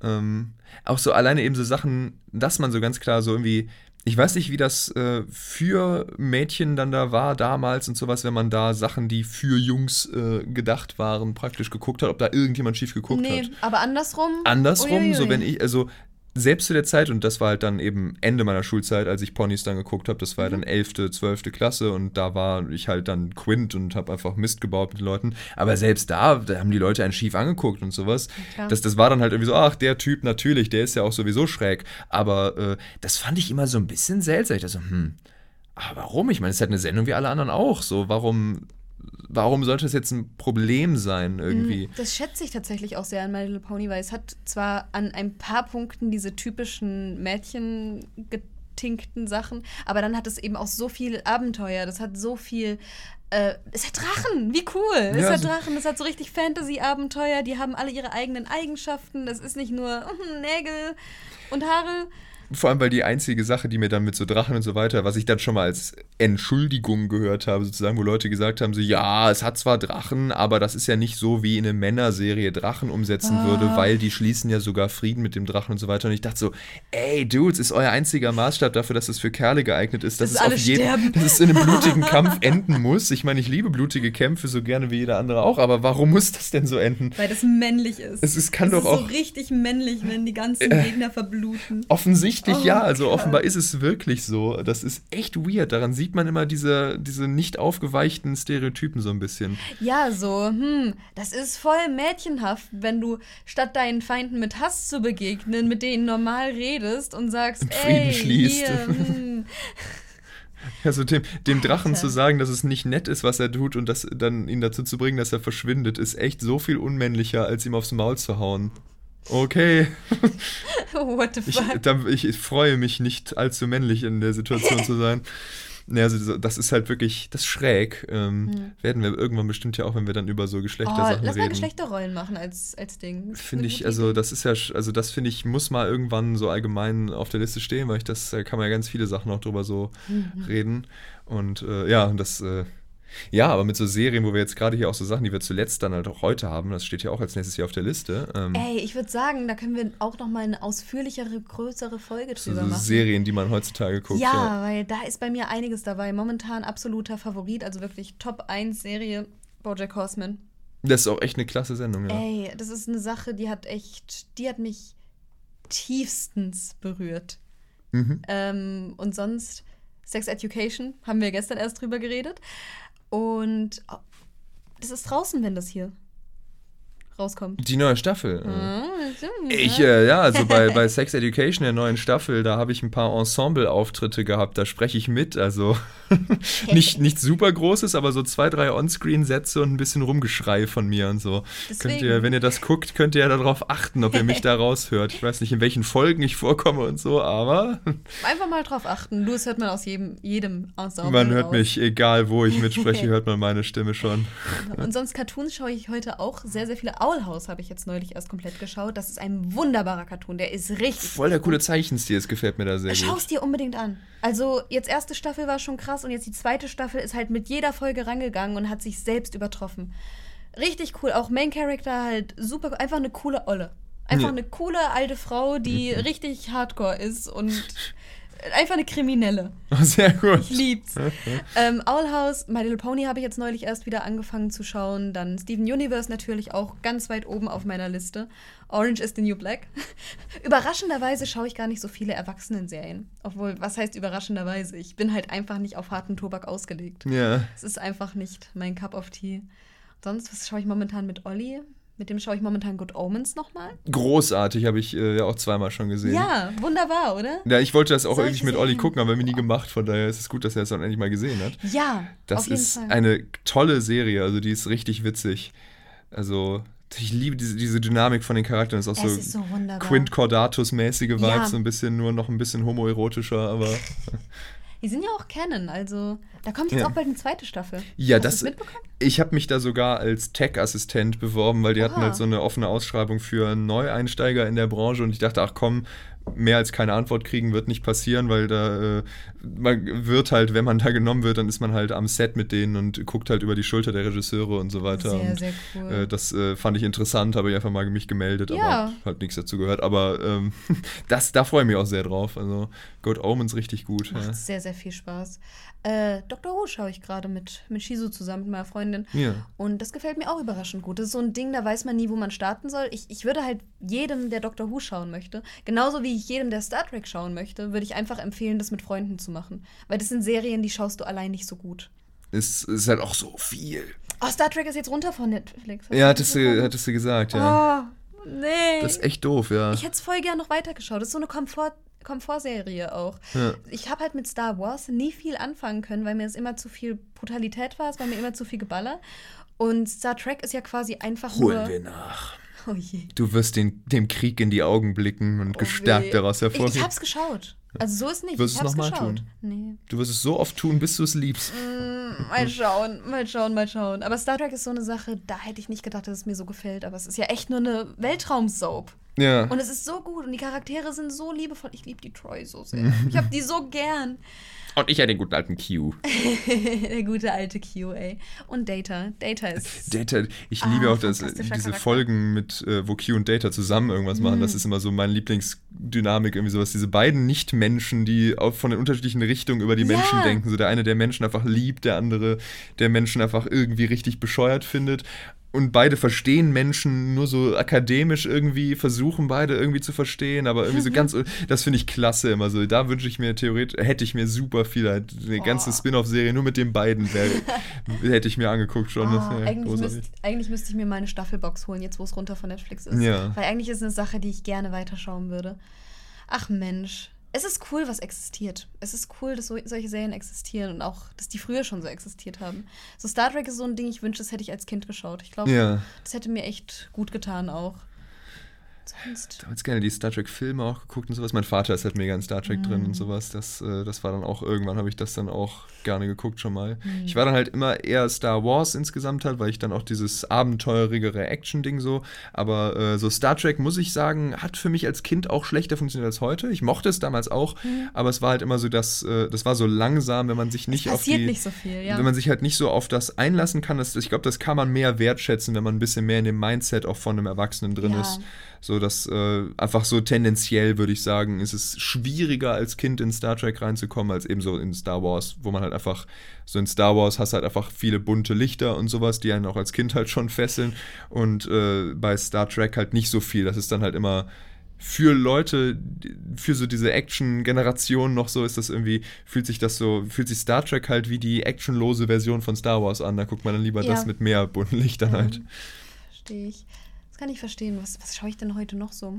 Ähm, auch so alleine eben so Sachen, dass man so ganz klar so irgendwie, ich weiß nicht, wie das äh, für Mädchen dann da war damals und sowas, wenn man da Sachen, die für Jungs äh, gedacht waren, praktisch geguckt hat, ob da irgendjemand schief geguckt nee, hat. aber andersrum. Andersrum, so uiuiui. wenn ich, also selbst zu der Zeit, und das war halt dann eben Ende meiner Schulzeit, als ich Ponys dann geguckt habe, das war ja Mhm. dann 11., 12. Klasse und da war ich halt dann Quint und habe einfach Mist gebaut mit den Leuten. Aber selbst da, da haben die Leute einen schief angeguckt und sowas. klar. Das, das war dann halt irgendwie so, ach, der Typ natürlich, der ist ja auch sowieso schräg. Aber äh, das fand ich immer so ein bisschen seltsam. Ich dachte so, hm, aber warum? Ich meine, es ist halt eine Sendung wie alle anderen auch. So, warum, warum sollte das jetzt ein Problem sein irgendwie? Mm, Das schätze ich tatsächlich auch sehr an My Little Pony, weil es hat zwar an ein paar Punkten diese typischen Mädchen getinkten Sachen, aber dann hat es eben auch so viel Abenteuer, das hat so viel. Äh, es hat Drachen, wie cool. Es Ja, hat Drachen, es hat so richtig Fantasy-Abenteuer, die haben alle ihre eigenen Eigenschaften. Das ist nicht nur [laughs] Nägel und Haare. Vor allem, weil die einzige Sache, die mir dann mit so Drachen und so weiter, was ich dann schon mal als Entschuldigung gehört habe, sozusagen, wo Leute gesagt haben, so, ja, es hat zwar Drachen, aber das ist ja nicht so, wie in eine Männerserie Drachen umsetzen Ah. würde, weil die schließen ja sogar Frieden mit dem Drachen und so weiter. Und ich dachte so, ey, Dudes, ist euer einziger Maßstab dafür, dass es für Kerle geeignet ist, dass Dass es auf jeden, sterben. dass es in einem blutigen [laughs] Kampf enden muss. Ich meine, ich liebe blutige Kämpfe so gerne wie jeder andere auch, aber warum muss das denn so enden? Weil das männlich ist. Es ist- kann es doch ist auch- so richtig männlich, wenn die ganzen Äh. Gegner verbluten. Offensichtlich Oh ja, also Gott. offenbar ist es wirklich so. Das ist echt weird. Daran sieht man immer diese, diese nicht aufgeweichten Stereotypen so ein bisschen. Ja, so, hm, das ist voll mädchenhaft, wenn du statt deinen Feinden mit Hass zu begegnen, mit denen normal redest und sagst, Und Frieden ey, schließt. hier, hm. [laughs] Also dem, dem Drachen Alter. zu sagen, dass es nicht nett ist, was er tut und das dann ihn dazu zu bringen, dass er verschwindet, ist echt so viel unmännlicher, als ihm aufs Maul zu hauen. Okay, [laughs] what the ich, fuck. da, ich freue mich nicht allzu männlich in der Situation zu sein. [laughs] Ne, also das ist halt wirklich, das ist schräg. Ähm, Mhm. Werden wir irgendwann bestimmt ja auch, wenn wir dann über so Oh, Geschlechtersachen lass mal reden. Geschlechterrollen machen als, als Ding. Finde ich, also das ist ja, also das finde ich, muss mal irgendwann so allgemein auf der Liste stehen, weil ich das, da kann man ja ganz viele Sachen auch drüber so Mhm. reden. Und äh, ja, das, äh, ja, aber mit so Serien, wo wir jetzt gerade hier auch so Sachen, die wir zuletzt dann halt auch heute haben, das steht ja auch als nächstes hier auf der Liste. Ähm, Ey, ich würde sagen, da können wir auch noch mal eine ausführlichere, größere Folge drüber so machen. Serien, die man heutzutage guckt. ja, weil da ist bei mir einiges dabei. Momentan absoluter Favorit, also wirklich Top 1 Serie BoJack Horseman. Das ist auch echt eine klasse Sendung, ja. Ey, das ist eine Sache, die hat echt, die hat mich tiefstens berührt. Mhm. Ähm, und sonst Sex Education, haben wir gestern erst drüber geredet. Und oh, das ist draußen, wenn das hier rauskommt. Die neue Staffel. stimmt, Ich, ja. äh, ja, also bei, [laughs] bei Sex Education, der neuen Staffel, da habe ich ein paar Ensemble-Auftritte gehabt, da spreche ich mit. Also [laughs] nicht, nichts super Großes, aber so zwei, drei Onscreen-Sätze und ein bisschen Rumgeschrei von mir und so. Könnt ihr, wenn ihr das guckt, könnt ihr ja darauf achten, ob ihr mich da [laughs] raushört. Ich weiß nicht, in welchen Folgen ich vorkomme und so, aber Einfach mal drauf achten. Du, das hört man aus jedem, jedem Ensemble man hört raus. mich, egal wo ich mitspreche, hört man meine Stimme schon. Und sonst Cartoons schaue ich heute auch sehr, sehr viele. House habe ich jetzt neulich erst komplett geschaut. Das ist ein wunderbarer Cartoon. Der ist richtig. Voll der coole Zeichenstil, das gefällt mir da sehr Schau gut. es dir unbedingt an. Also, jetzt erste Staffel war schon krass und jetzt die zweite Staffel ist halt mit jeder Folge rangegangen und hat sich selbst übertroffen. Richtig cool. Auch Main Character halt super. Einfach eine coole Olle. Einfach Ja. eine coole alte Frau, die richtig hardcore ist und [laughs] einfach eine Kriminelle. [laughs] Sehr gut. Ich lieb's. ähm, Owl House, My Little Pony habe ich jetzt neulich erst wieder angefangen zu schauen. Dann Steven Universe natürlich auch ganz weit oben auf meiner Liste. Orange is the New Black. [laughs] Überraschenderweise schaue ich gar nicht so viele Erwachsenen-Serien. Obwohl, was heißt überraschenderweise? Ich bin halt einfach nicht auf harten Tobak ausgelegt. Ja. Es ist einfach nicht mein Cup of Tea. Sonst, was schaue ich momentan mit Olli? Mit dem schaue ich momentan Good Omens nochmal. Großartig, habe ich äh, ja auch zweimal schon gesehen. Ja, wunderbar, oder? Ja, ich wollte das auch irgendwie mit Olli gucken, aber wir nie gemacht. Von daher ist es gut, dass er es dann endlich mal gesehen hat. Ja, Das auf jeden ist Fall. eine tolle Serie, also die ist richtig witzig. Also, ich liebe diese, diese Dynamik von den Charakteren. Es ist auch es so, ist so wunderbar. Quint Cordatus-mäßige Vibes, Ja. so ein bisschen nur noch ein bisschen homoerotischer, aber. [laughs] Die sind ja auch Canon, also da kommt jetzt Ja. auch bald eine zweite Staffel. Ja, Hast das. mitbekommen? Ich habe mich da sogar als Tech-Assistent beworben, weil die hatten Oha. halt so eine offene Ausschreibung für Neueinsteiger in der Branche und ich dachte, ach komm, mehr als keine Antwort kriegen wird nicht passieren, weil da äh, man wird halt, wenn man da genommen wird, dann ist man halt am Set mit denen und guckt halt über die Schulter der Regisseure und so weiter. Sehr, und, sehr cool. Äh, das äh, fand ich interessant, habe ich einfach mal mich gemeldet, aber Ja. hab halt nichts dazu gehört. Aber ähm, [laughs] das, da freue ich mich auch sehr drauf. Also Good Omens richtig gut. Macht Ja. sehr, sehr viel Spaß. Äh, Dr. Who schaue ich gerade mit, mit Shizu zusammen, mit meiner Freundin. Ja. Und das gefällt mir auch überraschend gut. Das ist so ein Ding, da weiß man nie, wo man starten soll. Ich, ich würde halt jedem, der Dr. Who schauen möchte, genauso wie ich jedem, der Star Trek schauen möchte, würde ich einfach empfehlen, das mit Freunden zu machen. Weil das sind Serien, die schaust du allein nicht so gut. Es ist halt auch so viel. Oh, Star Trek ist jetzt runter von Netflix. Hast Ja, hattest du, hattest du gesagt, ja. Oh, nee. Das ist echt doof, ja. Ich hätte es voll gern noch weitergeschaut. Das ist so eine Komfort Komfortserie auch. Ja. Ich habe halt mit Star Wars nie viel anfangen können, weil mir es immer zu viel Brutalität war, es war mir immer zu viel Geballer. Und Star Trek ist ja quasi einfach Holen nur. wir nach. Oh. Du wirst den, dem Krieg in die Augen blicken und Oh gestärkt weh. daraus Ich, hervorgehen. ich hab's geschaut. Also so ist nicht. Wirst ich es hab's noch mal geschaut. tun? Nee. Du wirst es so oft tun, bis du es liebst. Mm, Mal schauen, mal schauen, mal schauen. Aber Star Trek ist so eine Sache, da hätte ich nicht gedacht, dass es mir so gefällt. Aber es ist ja echt nur eine Weltraumsoap. Ja. Und es ist so gut und die Charaktere sind so liebevoll. Ich liebe die Troy so sehr. Ich habe die so gern. Und ich ja den guten alten Q. [laughs] Der gute alte Q, ey. Und Data. Data ist. [laughs] Data, ich Ah, liebe auch das, fantastischer diese Charakter. Folgen mit, äh, wo Q und Data zusammen irgendwas machen. Mhm. Das ist immer so meine Lieblingsdynamik, irgendwie sowas. Diese beiden Nicht-Menschen, die auch von den unterschiedlichen Richtungen über die Ja. Menschen denken. So der eine, der Menschen einfach liebt, der andere, der Menschen einfach irgendwie richtig bescheuert findet. Und beide verstehen Menschen nur so akademisch irgendwie, versuchen beide irgendwie zu verstehen, aber irgendwie so ganz, das finde ich klasse immer so. Da wünsche ich mir theoretisch, hätte ich mir super viel, halt eine ganze Oh. Spin-off-Serie nur mit den beiden wär, [laughs] hätte ich mir angeguckt schon. das Oh, wär eigentlich, müsst, eigentlich müsste ich mir meine Staffelbox holen, jetzt wo es runter von Netflix ist. Ja. Weil eigentlich ist es eine Sache, die ich gerne weiterschauen würde. Ach Mensch. Es ist cool, was existiert. Es ist cool, dass so, solche Serien existieren und auch, dass die früher schon so existiert haben. So Star Trek ist so ein Ding, ich wünsche, das hätte ich als Kind geschaut. Ich glaube, Ja. das hätte mir echt gut getan auch. Sonst? Damals gerne die Star Trek-Filme auch geguckt und sowas. Mein Vater ist halt mega in Star Trek mm. drin und mhm. sowas. Das, äh, das war dann auch irgendwann, habe ich das dann auch gerne geguckt schon mal. Mm. Ich war dann halt immer eher Star Wars insgesamt halt, weil ich dann auch dieses abenteuerigere Action-Ding so. Aber äh, so Star Trek, muss ich sagen, hat für mich als Kind auch schlechter funktioniert als heute. Ich mochte es damals auch, mm. aber es war halt immer so, dass äh, das war so langsam, wenn man sich nicht auf die. nicht so viel, ja. Wenn man sich halt nicht so auf das einlassen kann. Das, ich glaube, das kann man mehr wertschätzen, wenn man ein bisschen mehr in dem Mindset auch von einem Erwachsenen drin ja. ist. So, dass äh, einfach so tendenziell, würde ich sagen, ist es schwieriger als Kind in Star Trek reinzukommen, als eben so in Star Wars, wo man halt einfach, so in Star Wars hast halt einfach viele bunte Lichter und sowas, die einen auch als Kind halt schon fesseln. Und äh, bei Star Trek halt nicht so viel. Das ist dann halt immer für Leute, für so diese Action-Generation noch so ist das irgendwie, fühlt sich das so, fühlt sich Star Trek halt wie die actionlose Version von Star Wars an. Da guckt man dann lieber ja. das mit mehr bunten Lichtern ja. halt. Verstehe ich kann ich verstehen. Was, was schaue ich denn heute noch so?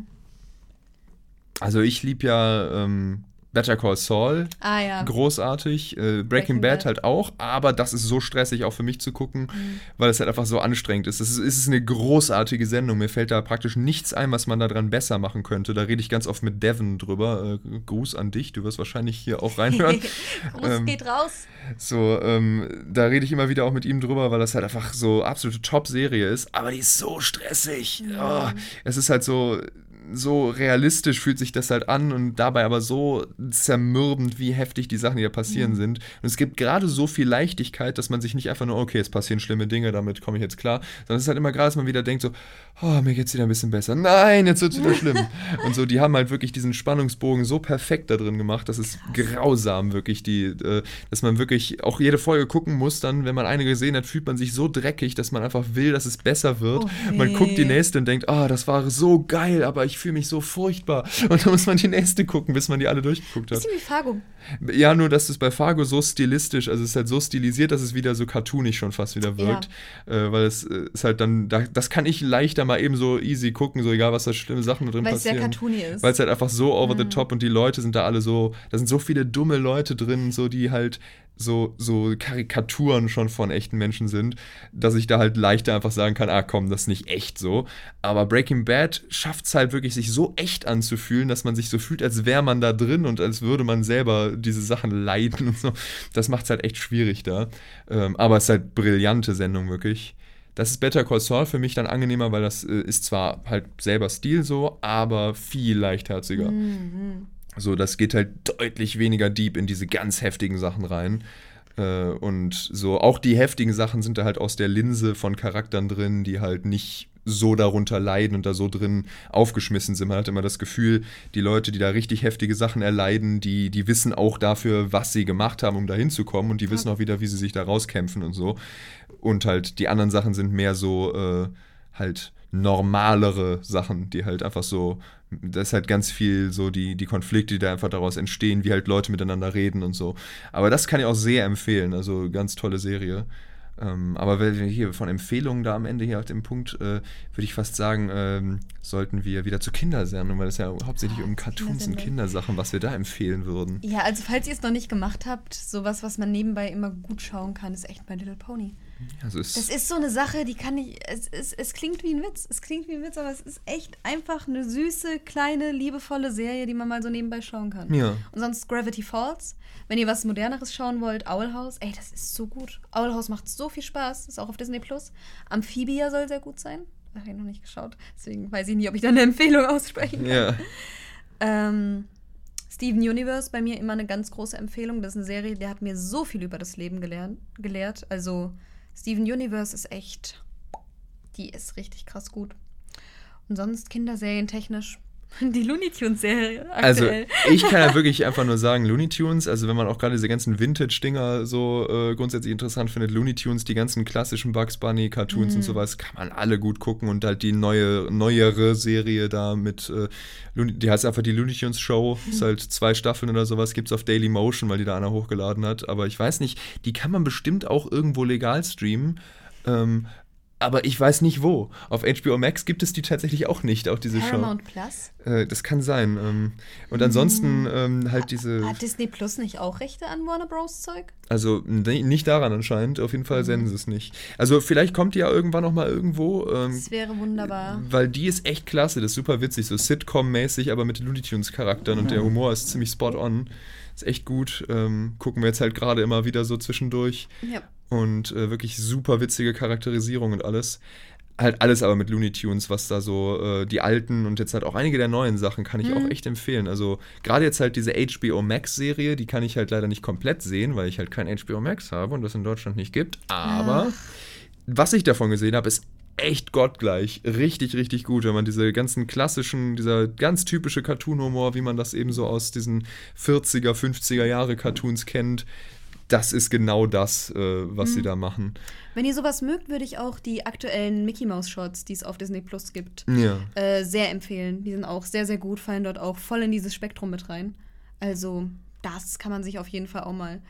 Also ich liebe ja ähm, Better Call Saul. Ah, ja. Großartig. Äh, Breaking, Breaking Bad, Bad, halt auch. Aber das ist so stressig auch für mich zu gucken, mhm. weil es halt einfach so anstrengend ist. Es ist, ist eine großartige Sendung. Mir fällt da praktisch nichts ein, was man daran besser machen könnte. Da rede ich ganz oft mit Devin drüber. Äh, Gruß an dich. Du wirst wahrscheinlich hier auch reinhören. [laughs] Gruß ähm, geht raus. So, ähm, da rede ich immer wieder auch mit ihm drüber, weil das halt einfach so absolute Top-Serie ist. Aber die ist so stressig. Mhm. Oh, es ist halt so so realistisch fühlt sich das halt an und dabei aber so zermürbend, wie heftig die Sachen, die da passieren mhm. sind. Und es gibt gerade so viel Leichtigkeit, dass man sich nicht einfach nur, okay, es passieren schlimme Dinge, damit komme ich jetzt klar, sondern es ist halt immer gerade, dass man wieder denkt so, oh, mir geht's wieder ein bisschen besser. Nein, jetzt wird's wieder schlimm. [laughs] und so, die haben halt wirklich diesen Spannungsbogen so perfekt da drin gemacht, das ist grausam wirklich, die, äh, dass man wirklich auch jede Folge gucken muss, dann, wenn man eine gesehen hat, fühlt man sich so dreckig, dass man einfach will, dass es besser wird. Oh, Man guckt die nächste und denkt, ah, oh, das war so geil, aber ich fühle mich so furchtbar. Und dann muss man die nächste gucken, bis man die alle durchgeguckt hat. Bisschen wie Fargo. Ja, nur dass es bei Fargo so stilistisch, also es ist halt so stilisiert, dass es wieder so cartoonig schon fast wieder wirkt. Ja. Äh, weil es äh, ist halt dann, da, das kann ich leichter mal eben so easy gucken, so egal was da schlimme Sachen drin Weil's passieren. Weil es sehr cartoony ist. Weil es halt einfach so over mhm. the top und die Leute sind da alle so, da sind so viele dumme Leute drin, so die halt so, so Karikaturen schon von echten Menschen sind, dass ich da halt leichter einfach sagen kann, ah komm, das ist nicht echt so. Aber Breaking Bad schafft es halt wirklich, sich so echt anzufühlen, dass man sich so fühlt, als wäre man da drin und als würde man selber diese Sachen leiden und so. Das macht es halt echt schwierig da. Ähm, aber es ist halt brillante Sendung, wirklich. Das ist Better Call Saul für mich dann angenehmer, weil das äh, ist zwar halt selber Stil so, aber viel leichtherziger. Mhm. So, das geht halt deutlich weniger deep in diese ganz heftigen Sachen rein. Äh, und so, auch die heftigen Sachen sind da halt aus der Linse von Charakteren drin, die halt nicht so darunter leiden und da so drin aufgeschmissen sind. Man hat immer das Gefühl, die Leute, die da richtig heftige Sachen erleiden, die, die wissen auch dafür, was sie gemacht haben, um da hinzukommen und die wissen auch wieder, wie sie sich da rauskämpfen und so. Und halt die anderen Sachen sind mehr so äh, halt normalere Sachen, die halt einfach so, das ist halt ganz viel so die, die Konflikte, die da einfach daraus entstehen, wie halt Leute miteinander reden und so. Aber das kann ich auch sehr empfehlen, also ganz tolle Serie. Ähm, aber wenn wir hier von Empfehlungen da am Ende hier auf dem Punkt, äh, würde ich fast sagen, ähm, sollten wir wieder zu Kindersendungen, weil es ja hauptsächlich um Cartoons und Kindersachen, was wir da empfehlen würden. Ja, also falls ihr es noch nicht gemacht habt, sowas, was man nebenbei immer gut schauen kann, ist echt My Little Pony. Also das ist so eine Sache, die kann ich. Es, es, es klingt wie ein Witz. Es klingt wie ein Witz, aber es ist echt einfach eine süße, kleine, liebevolle Serie, die man mal so nebenbei schauen kann. Ja. Und sonst Gravity Falls. Wenn ihr was Moderneres schauen wollt, Owl House. Ey, das ist so gut. Owl House macht so viel Spaß. Ist auch auf Disney Plus. Amphibia soll sehr gut sein. Habe ich noch nicht geschaut. Deswegen weiß ich nicht, ob ich da eine Empfehlung aussprechen kann. Ja. Ähm, Steven Universe bei mir immer eine ganz große Empfehlung. Das ist eine Serie, die hat mir so viel über das Leben gelernt, gelehrt. Also Steven Universe ist echt, die ist richtig krass gut. Und sonst Kinderserien technisch [laughs] die Looney Tunes Serie. Also ich kann ja [laughs] wirklich einfach nur sagen, Looney Tunes, also wenn man auch gerade diese ganzen Vintage-Dinger so äh, grundsätzlich interessant findet, Looney Tunes, die ganzen klassischen Bugs Bunny Cartoons mm. und mhm. sowas, kann man alle gut gucken und halt die neue, neuere Serie da mit, äh, Looney, die heißt einfach die Looney Tunes Show, [laughs] ist halt zwei Staffeln oder sowas, gibt es auf Daily Motion, weil die da einer hochgeladen hat, aber ich weiß nicht, die kann man bestimmt auch irgendwo legal streamen. Ähm, aber ich weiß nicht wo. Auf HBO Max gibt es die tatsächlich auch nicht, auch diese Paramount Show. Plus? Äh, das kann sein. Ähm, und ansonsten ähm, halt diese. Hat Disney Plus nicht auch Rechte an Warner Bros. Zeug? Also nicht daran anscheinend, auf jeden Fall senden sie es nicht. Also vielleicht kommt die ja irgendwann noch mal irgendwo. Ähm, Das wäre wunderbar. weil die ist echt klasse, das ist super witzig, so Sitcom-mäßig, aber mit Looney Tunes-Charakteren und der Humor ist ziemlich spot on. Ist echt gut. Ähm, gucken wir jetzt halt gerade immer wieder so zwischendurch. Ja. Und äh, wirklich super witzige Charakterisierung und alles. Halt alles aber mit Looney Tunes, was da so äh, die alten und jetzt halt auch einige der neuen Sachen kann ich auch echt empfehlen. Also gerade jetzt halt diese HBO Max Serie, die kann ich halt leider nicht komplett sehen, weil ich halt kein HBO Max habe und das in Deutschland nicht gibt. Aber was ich davon gesehen habe, ist echt gottgleich. Richtig, richtig gut, wenn man diese ganzen klassischen, dieser ganz typische Cartoon-Humor, wie man das eben so aus diesen 40er, 50er Jahre Cartoons kennt, das ist genau das, äh, was sie da machen. Wenn ihr sowas mögt, würde ich auch die aktuellen Mickey Mouse Shorts, die es auf Disney Plus gibt, Ja. äh, sehr empfehlen. Die sind auch sehr, sehr gut, fallen dort auch voll in dieses Spektrum mit rein. Also, das kann man sich auf jeden Fall auch mal,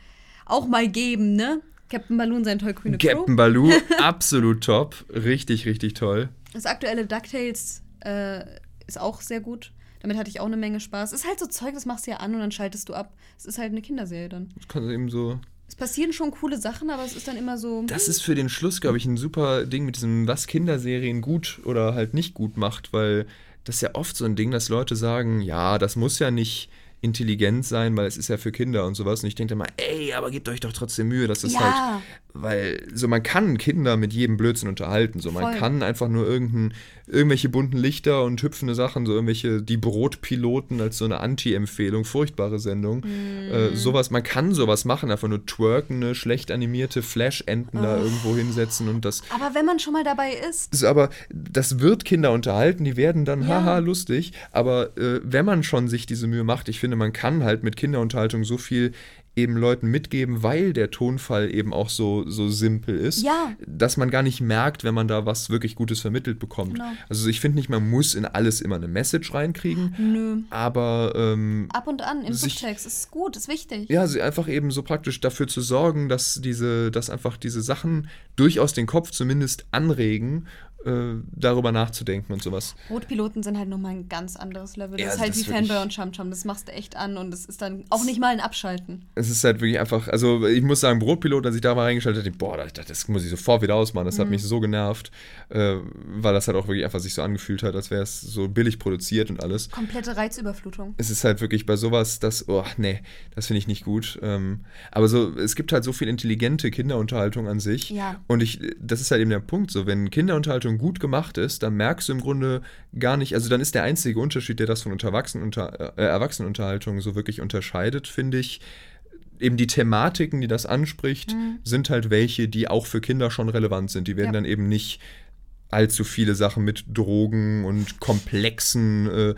auch mal geben, ne? Captain Balloon, sein tollgrüne Captain Crew. Baloo, [laughs] absolut top. Richtig, richtig toll. Das aktuelle DuckTales äh, ist auch sehr gut. Damit hatte ich auch eine Menge Spaß. Ist halt so Zeug, das machst du ja an und dann schaltest du ab. Es ist halt eine Kinderserie dann. Das kann eben so. Es passieren schon coole Sachen, aber es ist dann immer so. Das ist für den Schluss, glaube ich, ein super Ding mit diesem, was Kinderserien gut oder halt nicht gut macht, weil das ist ja oft so ein Ding, dass Leute sagen, ja, das muss ja nicht intelligent sein, weil es ist ja für Kinder und sowas. Und ich denke immer, ey, aber gebt euch doch trotzdem Mühe, dass es Ja. halt, weil so man kann Kinder mit jedem Blödsinn unterhalten. So man Voll. kann einfach nur irgendein, irgendwelche bunten Lichter und hüpfende Sachen, so irgendwelche die Brotpiloten als so eine Anti-Empfehlung, furchtbare Sendung. Mhm. Äh, sowas, man kann sowas machen, einfach nur twerkende, schlecht animierte Flash-Enten da irgendwo hinsetzen und das aber wenn man schon mal dabei ist, ist aber, das wird Kinder unterhalten, die werden dann Ja. haha lustig. Aber äh, wenn man schon sich diese Mühe macht, ich finde, man kann halt mit Kinderunterhaltung so viel eben Leuten mitgeben, weil der Tonfall eben auch so, so simpel ist, Ja. dass man gar nicht merkt, wenn man da was wirklich Gutes vermittelt bekommt. Genau. Also ich finde nicht, man muss in alles immer eine Message reinkriegen, nö. aber ähm, Ab und an im Sich- Subtext ist gut, ist wichtig. ja, sie einfach eben so praktisch dafür zu sorgen, dass diese, dass einfach diese Sachen durchaus den Kopf zumindest anregen, äh, darüber nachzudenken und sowas. Rotpiloten sind halt nochmal ein ganz anderes Level. Das Ja, ist halt das wie Fanboy und Chum-Chum. Das machst du echt an und es ist dann auch nicht mal ein Abschalten. Es ist halt wirklich einfach, also ich muss sagen, Brotpilot, als ich da mal reingeschaltet habe, boah, das, das muss ich sofort wieder ausmachen. Das hat mich so genervt, äh, weil das halt auch wirklich einfach sich so angefühlt hat, als wäre es so billig produziert und alles. Komplette Reizüberflutung. Es ist halt wirklich bei sowas, das, oh, nee, das finde ich nicht gut. Ähm, aber so, es gibt halt so viel intelligente Kinderunterhaltung an sich. Ja. Und ich, das ist halt eben der Punkt, so, wenn Kinderunterhaltung gut gemacht ist, dann merkst du im Grunde gar nicht, also dann ist der einzige Unterschied, der das von Unterwachsen, unter, äh, Erwachsenenunterhaltung so wirklich unterscheidet, finde ich, eben die Thematiken, die das anspricht, sind halt welche, die auch für Kinder schon relevant sind. Die werden Ja. dann eben nicht allzu viele Sachen mit Drogen und komplexen äh,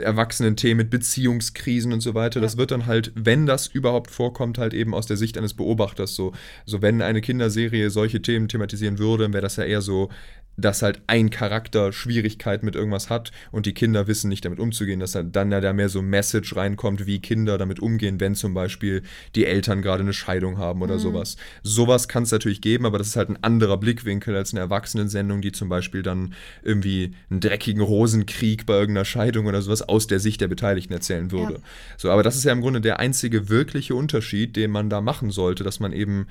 erwachsenen Themen, mit Beziehungskrisen und so weiter. Das wird dann halt, wenn das überhaupt vorkommt, halt eben aus der Sicht eines Beobachters so. So wenn eine Kinderserie solche Themen thematisieren würde, wäre das ja eher so, dass halt ein Charakter Schwierigkeit mit irgendwas hat und die Kinder wissen nicht damit umzugehen, dass dann ja da mehr so Message reinkommt, wie Kinder damit umgehen, wenn zum Beispiel die Eltern gerade eine Scheidung haben oder sowas. Sowas kann es natürlich geben, aber das ist halt ein anderer Blickwinkel als eine Erwachsenensendung, die zum Beispiel dann irgendwie einen dreckigen Rosenkrieg bei irgendeiner Scheidung oder sowas aus der Sicht der Beteiligten erzählen würde. Ja. So, aber das ist ja im Grunde der einzige wirkliche Unterschied, den man da machen sollte, dass man eben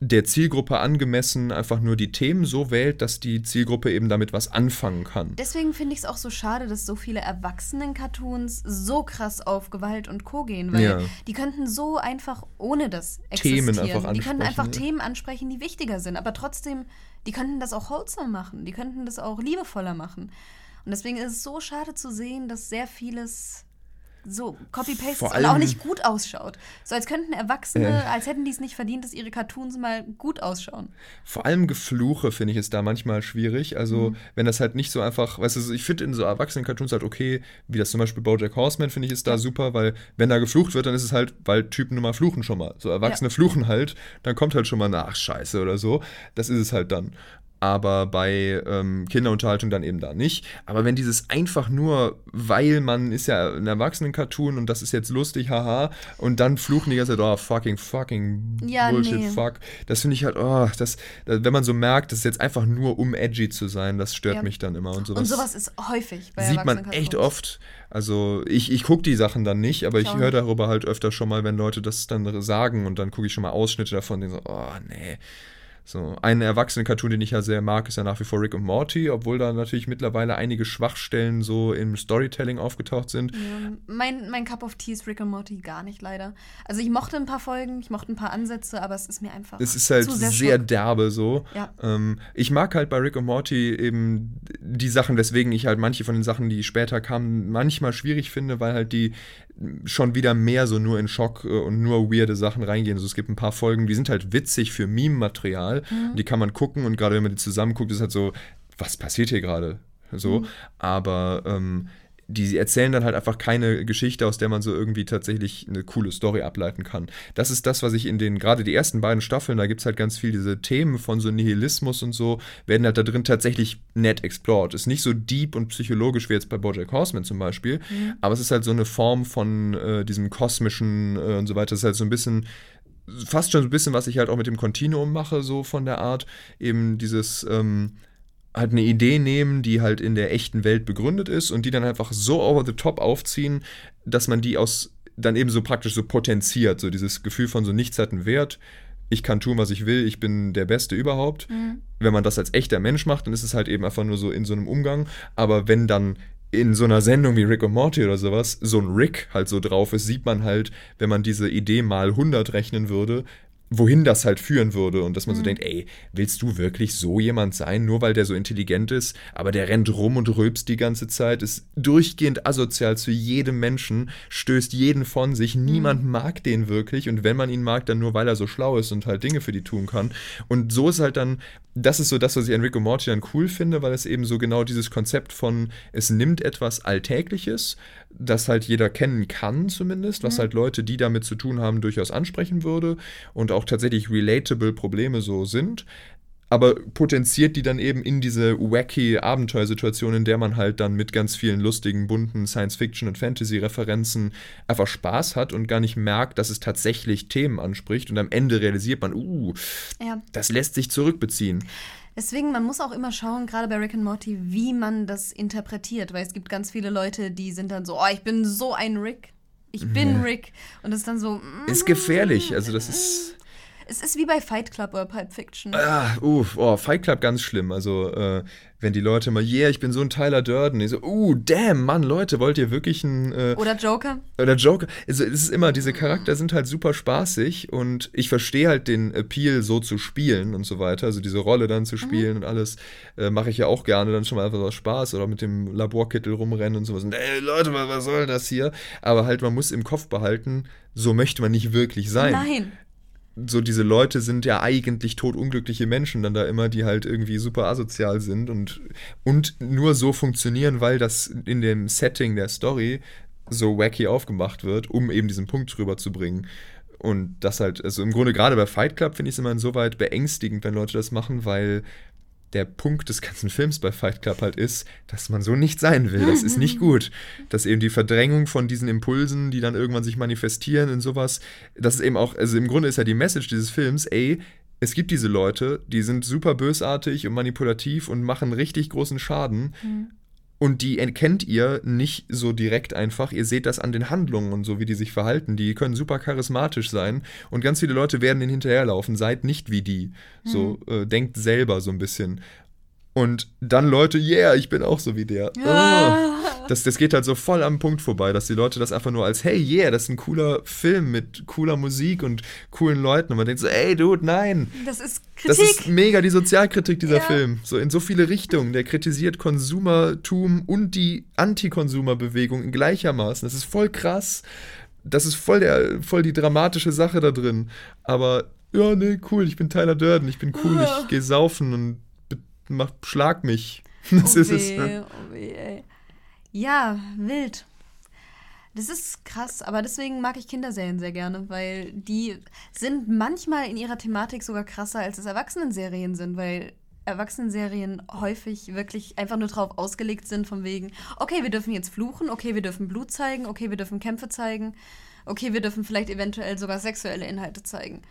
der Zielgruppe angemessen einfach nur die Themen so wählt, dass die Zielgruppe eben damit was anfangen kann. Deswegen finde ich es auch so schade, dass so viele Erwachsenen-Cartoons so krass auf Gewalt und Co. gehen, weil Ja. die könnten so einfach ohne das Themen existieren. einfach die könnten ansprechen, einfach ja. Themen ansprechen, die wichtiger sind, aber trotzdem, die könnten das auch wholesome machen, die könnten das auch liebevoller machen. Und deswegen ist es so schade zu sehen, dass sehr vieles so Copy-Paste und auch nicht gut ausschaut. So als könnten Erwachsene, als hätten die es nicht verdient, dass ihre Cartoons mal gut ausschauen. Vor allem Gefluche finde ich es da manchmal schwierig. Also, Mhm. wenn das halt nicht so einfach, weißt du, ich finde in so Erwachsenen-Cartoons halt okay, wie das zum Beispiel Bojack Horseman finde ich ist da super, weil wenn da geflucht wird, dann ist es halt, weil Typen nun mal fluchen schon mal. So Erwachsene fluchen halt, dann kommt halt schon mal nach Scheiße oder so. Das ist es halt dann. Aber bei ähm, Kinderunterhaltung dann eben da nicht. Aber wenn dieses einfach nur, weil man ist ja ein Erwachsenen-Cartoon und das ist jetzt lustig, haha, und dann fluchen die ganze Zeit, oh, fucking, fucking Ja, Bullshit, nee. fuck. Das finde ich halt, oh, das, wenn man so merkt, das ist jetzt einfach nur, um edgy zu sein, das stört Ja. mich dann immer. Und sowas, Und sowas ist häufig bei sieht man echt oft. Also ich, ich gucke die Sachen dann nicht, aber Ich ich höre darüber halt öfter schon mal, wenn Leute das dann sagen und dann gucke ich schon mal Ausschnitte davon, die so, oh nee. So, ein Erwachsenen-Cartoon, den ich ja sehr mag, ist ja nach wie vor Rick und Morty, obwohl da natürlich mittlerweile einige Schwachstellen so im Storytelling aufgetaucht sind. Ja, mein, mein Cup of Tea ist Rick and Morty gar nicht leider. Also ich mochte ein paar Folgen, ich mochte ein paar Ansätze, aber es ist mir einfach Es ist halt sehr, sehr, derbe so. Ja. Ähm, ich mag halt bei Rick und Morty eben die Sachen, weswegen ich halt manche von den Sachen, die später kamen, manchmal schwierig finde, weil halt die schon wieder mehr so nur in Schock äh, und nur weirde Sachen reingehen. Also es gibt ein paar Folgen, die sind halt witzig für Meme-Material. Die kann man gucken und gerade wenn man die zusammen guckt, ist halt so, was passiert hier gerade? So. Aber ähm, die erzählen dann halt einfach keine Geschichte, aus der man so irgendwie tatsächlich eine coole Story ableiten kann. Das ist das, was ich in den, gerade die ersten beiden Staffeln, da gibt es halt ganz viel diese Themen von so Nihilismus und so, werden halt da drin tatsächlich nett explored. Ist nicht so deep und psychologisch wie jetzt bei Bojack Horseman zum Beispiel, aber es ist halt so eine Form von äh, diesem kosmischen äh, und so weiter. Es ist halt so ein bisschen fast schon so ein bisschen, was ich halt auch mit dem Kontinuum mache, so von der Art, eben dieses ähm, halt eine Idee nehmen, die halt in der echten Welt begründet ist und die dann einfach so over the top aufziehen, dass man die aus dann eben so praktisch so potenziert, so dieses Gefühl von so nichts hat einen Wert. Ich kann tun, was ich will, ich bin der Beste überhaupt. Wenn man das als echter Mensch macht, dann ist es halt eben einfach nur so in so einem Umgang. Aber wenn dann in so einer Sendung wie Rick und Morty oder sowas so ein Rick halt so drauf ist, sieht man halt, wenn man diese Idee mal 100 rechnen würde, wohin das halt führen würde und dass man so denkt, ey, willst du wirklich so jemand sein, nur weil der so intelligent ist, aber der rennt rum und rülpst die ganze Zeit, ist durchgehend asozial zu jedem Menschen, stößt jeden von sich, niemand mag den wirklich und wenn man ihn mag, dann nur weil er so schlau ist und halt Dinge für die tun kann. Und so ist halt dann, das ist so das, was ich an Rick und Morty dann cool finde, weil es eben so genau dieses Konzept von, es nimmt etwas Alltägliches, das halt jeder kennen kann zumindest, was halt Leute, die damit zu tun haben, durchaus ansprechen würde und auch tatsächlich relatable Probleme so sind, aber potenziert die dann eben in diese wacky Abenteuersituation, in der man halt dann mit ganz vielen lustigen, bunten Science-Fiction- und Fantasy-Referenzen einfach Spaß hat und gar nicht merkt, dass es tatsächlich Themen anspricht und am Ende realisiert man, uh, Ja. das lässt sich zurückbeziehen. Deswegen, man muss auch immer schauen, gerade bei Rick and Morty, wie man das interpretiert, weil es gibt ganz viele Leute, die sind dann so, oh, ich bin so ein Rick. Ich bin Rick. Und das ist dann so. mm, Ist gefährlich, also das ist. Es ist wie bei Fight Club oder Pulp Fiction. Ah, uff, oh, Fight Club ganz schlimm. Also, äh, wenn die Leute mal, yeah, ich bin so ein Tyler Durden. Ich so, uh, damn, Mann, Leute, wollt ihr wirklich ein. Äh, Oder Joker. oder Joker. Also, es ist immer, diese Charakter sind halt super spaßig und ich verstehe halt den Appeal, so zu spielen und so weiter. Also, diese Rolle dann zu spielen und alles äh, mache ich ja auch gerne, dann schon mal einfach aus Spaß oder mit dem Laborkittel rumrennen und sowas. Und, ey, Leute, was, was soll das hier? Aber halt, man muss im Kopf behalten, so möchte man nicht wirklich sein Nein. So diese Leute sind ja eigentlich totunglückliche Menschen dann da immer, die halt irgendwie super asozial sind und, und nur so funktionieren, weil das in dem Setting der Story so wacky aufgemacht wird, um eben diesen Punkt rüberzubringen. Und das halt, also im Grunde gerade bei Fight Club finde ich es immer insoweit beängstigend, wenn Leute das machen, weil der Punkt des ganzen Films bei Fight Club halt ist, dass man so nicht sein will. Das ist nicht gut. Dass eben die Verdrängung von diesen Impulsen, die dann irgendwann sich manifestieren in sowas, das ist eben auch, also im Grunde ist ja die Message dieses Films, ey, es gibt diese Leute, die sind super bösartig und manipulativ und machen richtig großen Schaden. Und die erkennt ihr nicht so direkt einfach. Ihr seht das an den Handlungen und so, wie die sich verhalten. Die können super charismatisch sein. Und ganz viele Leute werden ihnen hinterherlaufen. Seid nicht wie die. So, äh, denkt selber so ein bisschen. Und dann Leute, yeah, ich bin auch so wie der. Oh. Das, das geht halt so voll am Punkt vorbei, dass die Leute das einfach nur als, hey, yeah, das ist ein cooler Film mit cooler Musik und coolen Leuten. Und man denkt so, ey, Dude, nein. Das ist Das Kritik. ist mega die Sozialkritik dieser Ja. Film. So in so viele Richtungen. Der kritisiert Konsumertum und die Antikonsumerbewegung gleichermaßen. Das ist voll krass. Das ist voll, der, voll die dramatische Sache da drin. Aber ja, nee, cool, ich bin Tyler Durden, ich bin cool, ich gehe saufen und mach, schlag mich. [laughs] Das oh ist es. weh, Ne? oh weh, ey. Ja, wild. Das ist krass, aber deswegen mag ich Kinderserien sehr gerne, weil die sind manchmal in ihrer Thematik sogar krasser, als es Erwachsenenserien sind, weil Erwachsenenserien häufig wirklich einfach nur drauf ausgelegt sind, von wegen, okay, wir dürfen jetzt fluchen, okay, wir dürfen Blut zeigen, okay, wir dürfen Kämpfe zeigen, okay, wir dürfen vielleicht eventuell sogar sexuelle Inhalte zeigen.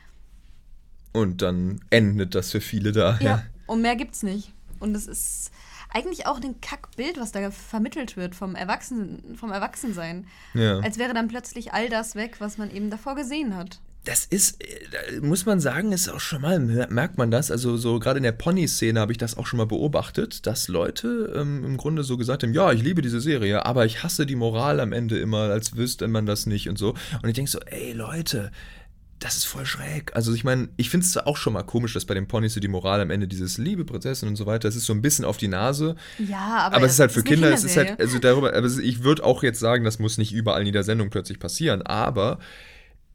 Und dann endet das für viele da. Ja, und mehr gibt's nicht. Und es ist eigentlich auch ein Kackbild, was da vermittelt wird vom Erwachsenen, vom Erwachsensein. Ja. Als wäre dann plötzlich all das weg, was man eben davor gesehen hat. Das ist, äh, muss man sagen, ist auch schon mal, merkt man das, also so gerade in der Pony-Szene habe ich das auch schon mal beobachtet, dass Leute ähm, im Grunde so gesagt haben, ja, ich liebe diese Serie, aber ich hasse die Moral am Ende immer, als wüsste man das nicht und so. Und ich denke so, ey Leute, das ist voll schräg. Also ich meine, ich finde es auch schon mal komisch, dass bei den Ponys so die Moral am Ende dieses Liebe, Prinzessin und so weiter, das ist so ein bisschen auf die Nase. Ja, aber, aber es ist halt für Kinder, es ist halt, also darüber, aber ich würde auch jetzt sagen, das muss nicht überall in jeder Sendung plötzlich passieren, aber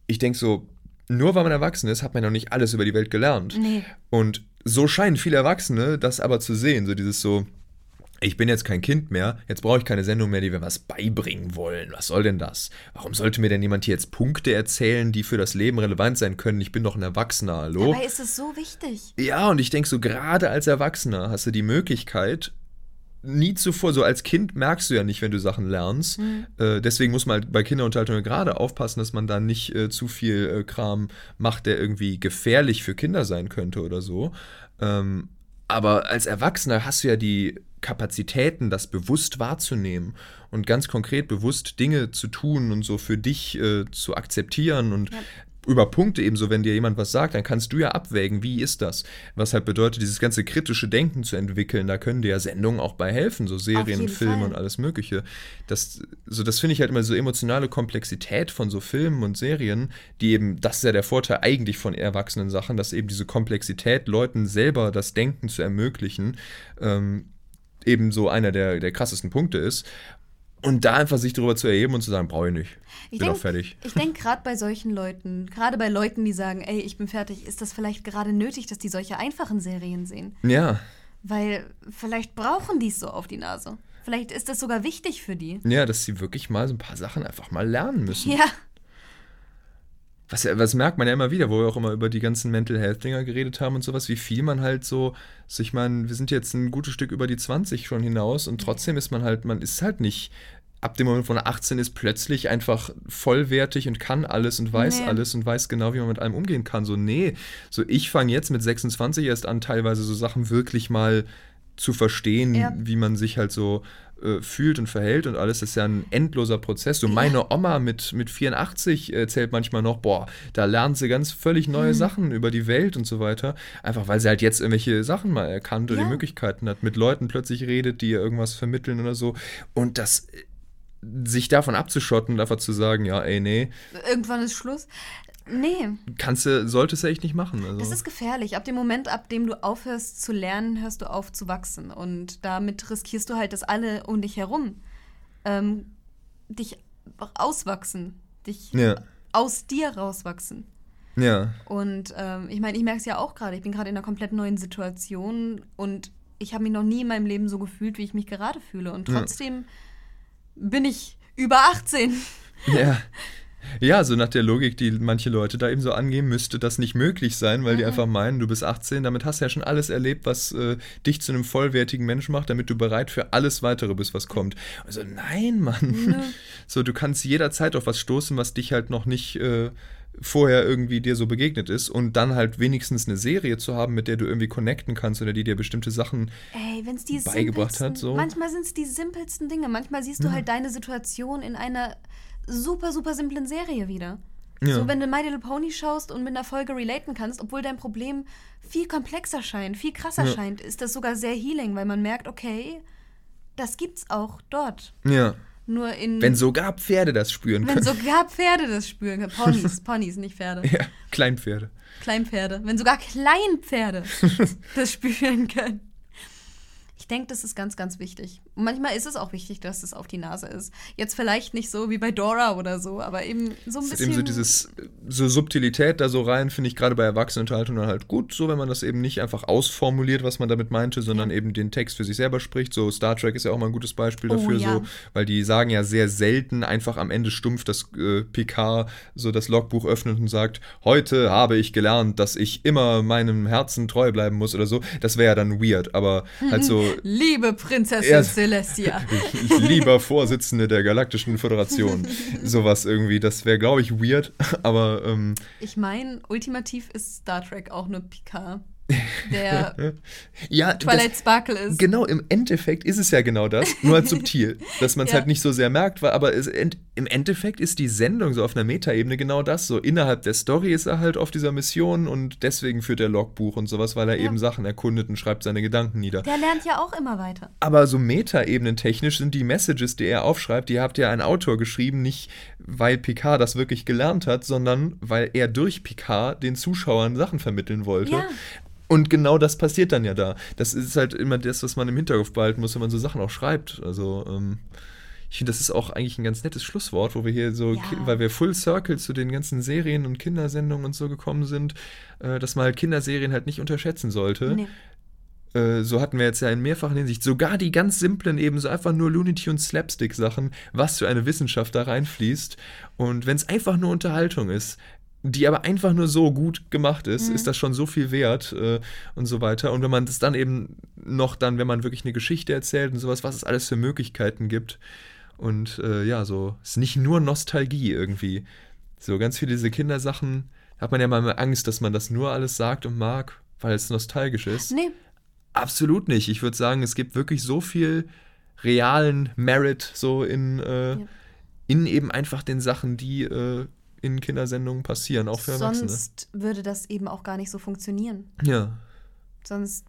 ich denke so, nur weil man erwachsen ist, hat man noch nicht alles über die Welt gelernt. Nee. Und so scheinen viele Erwachsene das aber zu sehen, so dieses so, ich bin jetzt kein Kind mehr, jetzt brauche ich keine Sendung mehr, die mir was beibringen wollen. Was soll denn das? Warum sollte mir denn jemand hier jetzt Punkte erzählen, die für das Leben relevant sein können? Ich bin doch ein Erwachsener, hallo? Dabei ist es so wichtig. Ja, und ich denke so, gerade als Erwachsener hast du die Möglichkeit, nie zuvor, so als Kind merkst du ja nicht, wenn du Sachen lernst. Mhm. Äh, deswegen muss man halt bei Kinderunterhaltung gerade aufpassen, dass man da nicht äh, zu viel äh, Kram macht, der irgendwie gefährlich für Kinder sein könnte oder so. Ähm, aber als Erwachsener hast du ja die Kapazitäten, das bewusst wahrzunehmen und ganz konkret bewusst Dinge zu tun und so für dich äh, zu akzeptieren und ja über Punkte ebenso, wenn dir jemand was sagt, dann kannst du ja abwägen, wie ist das? Was halt bedeutet, dieses ganze kritische Denken zu entwickeln, da können dir ja Sendungen auch bei helfen, so Serien, Filme und alles Mögliche. Das, so, das finde ich halt immer so emotionale Komplexität von so Filmen und Serien, die eben, das ist ja der Vorteil eigentlich von erwachsenen Sachen, dass eben diese Komplexität Leuten selber das Denken zu ermöglichen, ähm, eben so einer der, der krassesten Punkte ist. Und da einfach sich darüber zu erheben und zu sagen, brauche ich nicht. Ich bin denk, auch fertig. Ich denke, gerade bei solchen Leuten, gerade bei Leuten, die sagen, ey, ich bin fertig, ist das vielleicht gerade nötig, dass die solche einfachen Serien sehen. Ja. Weil vielleicht brauchen die es so auf die Nase. Vielleicht ist das sogar wichtig für die. Ja, dass sie wirklich mal so ein paar Sachen einfach mal lernen müssen. Ja was, was merkt man ja immer wieder, wo wir auch immer über die ganzen Mental Health Dinger geredet haben und sowas, wie viel man halt so, so ich meine, wir sind jetzt ein gutes Stück über die 20 schon hinaus und trotzdem ist man halt, man ist halt nicht ab dem Moment, wo man 18 ist, plötzlich einfach vollwertig und kann alles und weiß nee. alles und weiß genau, wie man mit allem umgehen kann. So, nee, so ich fange jetzt mit 26 erst an, teilweise so Sachen wirklich mal zu verstehen, ja. wie man sich halt so äh, fühlt und verhält und alles, das ist ja ein endloser Prozess. So meine Oma mit, mit 84 erzählt manchmal noch, boah, da lernt sie ganz völlig neue mhm. Sachen über die Welt und so weiter. Einfach weil sie halt jetzt irgendwelche Sachen mal erkannt oder ja. die Möglichkeiten hat, mit Leuten plötzlich redet, die ihr irgendwas vermitteln oder so. Und das sich davon abzuschotten, einfach zu sagen, ja, ey, nee. Irgendwann ist Schluss. Nee. Kannst du, solltest du echt nicht machen. Also. Das ist gefährlich. Ab dem Moment, ab dem du aufhörst zu lernen, hörst du auf zu wachsen. Und damit riskierst du halt, dass alle um dich herum ähm, dich auswachsen. Dich ja. aus dir rauswachsen. Ja. Und ähm, ich meine, ich merke es ja auch gerade. Ich bin gerade in einer komplett neuen Situation und ich habe mich noch nie in meinem Leben so gefühlt, wie ich mich gerade fühle. Und trotzdem ja. bin ich über 18. Ja. [laughs] Ja, so nach der Logik, die manche Leute da eben so angehen, müsste das nicht möglich sein, weil mhm. die einfach meinen, du bist 18, damit hast du ja schon alles erlebt, was äh, dich zu einem vollwertigen Menschen macht, damit du bereit für alles weitere bist, was kommt. Also nein, Mann. Mhm. [laughs] So, du kannst jederzeit auf was stoßen, was dich halt noch nicht äh, vorher irgendwie dir so begegnet ist und dann halt wenigstens eine Serie zu haben, mit der du irgendwie connecten kannst oder die dir bestimmte Sachen Ey, beigebracht hat. So. Manchmal sind es die simpelsten Dinge. Manchmal siehst du ja. halt deine Situation in einer super, super simplen Serie wieder. Ja. So, wenn du My Little Pony schaust und mit einer Folge relaten kannst, obwohl dein Problem viel komplexer scheint, viel krasser ja. scheint, ist das sogar sehr healing, weil man merkt, okay, das gibt's auch dort. Ja. Nur in. Wenn sogar Pferde das spüren können. Wenn sogar Pferde das spüren können. Ponys, [laughs] Ponys, nicht Pferde. Ja, Kleinpferde. Kleinpferde. Wenn sogar Kleinpferde [laughs] das spüren können. Ich denke, das ist ganz, ganz wichtig. Und manchmal ist es auch wichtig, dass es auf die Nase ist. Jetzt vielleicht nicht so wie bei Dora oder so, aber eben so ein Es bisschen. eben so dieses, so Subtilität da so rein, finde ich gerade bei Erwachsenenunterhaltung dann halt gut, so wenn man das eben nicht einfach ausformuliert, was man damit meinte, sondern eben den Text für sich selber spricht. So Star Trek ist ja auch mal ein gutes Beispiel Oh, dafür, ja. so, weil die sagen ja sehr selten einfach am Ende stumpf, dass äh, Picard so das Logbuch öffnet und sagt, heute habe ich gelernt, dass ich immer meinem Herzen treu bleiben muss oder so. Das wäre ja dann weird, aber halt so [laughs] Liebe Prinzessin Ja. Celestia. [laughs] lieber Vorsitzende der Galaktischen Föderation. [laughs] Sowas irgendwie, das wäre, glaube ich, weird, [laughs] aber ähm, Ich meine, ultimativ ist Star Trek auch nur Picard, der [laughs] ja, Twilight das, Sparkle ist. genau, im Endeffekt ist es ja genau das, nur halt subtil, [laughs] dass man es Ja. halt nicht so sehr merkt, weil, aber es, im Endeffekt ist die Sendung so auf einer Metaebene genau das, so innerhalb der Story ist er halt auf dieser Mission und deswegen führt er Logbuch und sowas, weil er Ja. eben Sachen erkundet und schreibt seine Gedanken nieder. Der lernt ja auch immer weiter. Aber so Metaebenen technisch sind die Messages, die er aufschreibt, die habt ja ein Autor geschrieben, nicht weil Picard das wirklich gelernt hat, sondern weil er durch Picard den Zuschauern Sachen vermitteln wollte. Ja. Und genau das passiert dann ja da. Das ist halt immer das, was man im Hinterkopf behalten muss, wenn man so Sachen auch schreibt. Also, ähm, ich finde, das ist auch eigentlich ein ganz nettes Schlusswort, wo wir hier so, Ja. weil wir Full Circle zu den ganzen Serien und Kindersendungen und so gekommen sind, äh, dass man halt Kinderserien halt nicht unterschätzen sollte. Nee. Äh, so hatten wir jetzt ja in mehrfachen Hinsicht sogar die ganz simplen, eben so einfach nur Looney Tunes Slapstick-Sachen, was für eine Wissenschaft da reinfließt. Und wenn es einfach nur Unterhaltung ist, die aber einfach nur so gut gemacht ist, Mhm. ist das schon so viel wert äh, und so weiter. Und wenn man das dann eben noch dann, wenn man wirklich eine Geschichte erzählt und sowas, was es alles für Möglichkeiten gibt. Und äh, ja, so, es ist nicht nur Nostalgie irgendwie. So ganz viele diese Kindersachen, hat man ja mal Angst, dass man das nur alles sagt und mag, weil es nostalgisch ist. Nee, Absolut nicht. Ich würde sagen, es gibt wirklich so viel realen Merit so in, äh, Ja. in eben einfach den Sachen, die äh, in Kindersendungen passieren, auch für Erwachsene. sonst würde das eben auch gar nicht so funktionieren. Ja. Sonst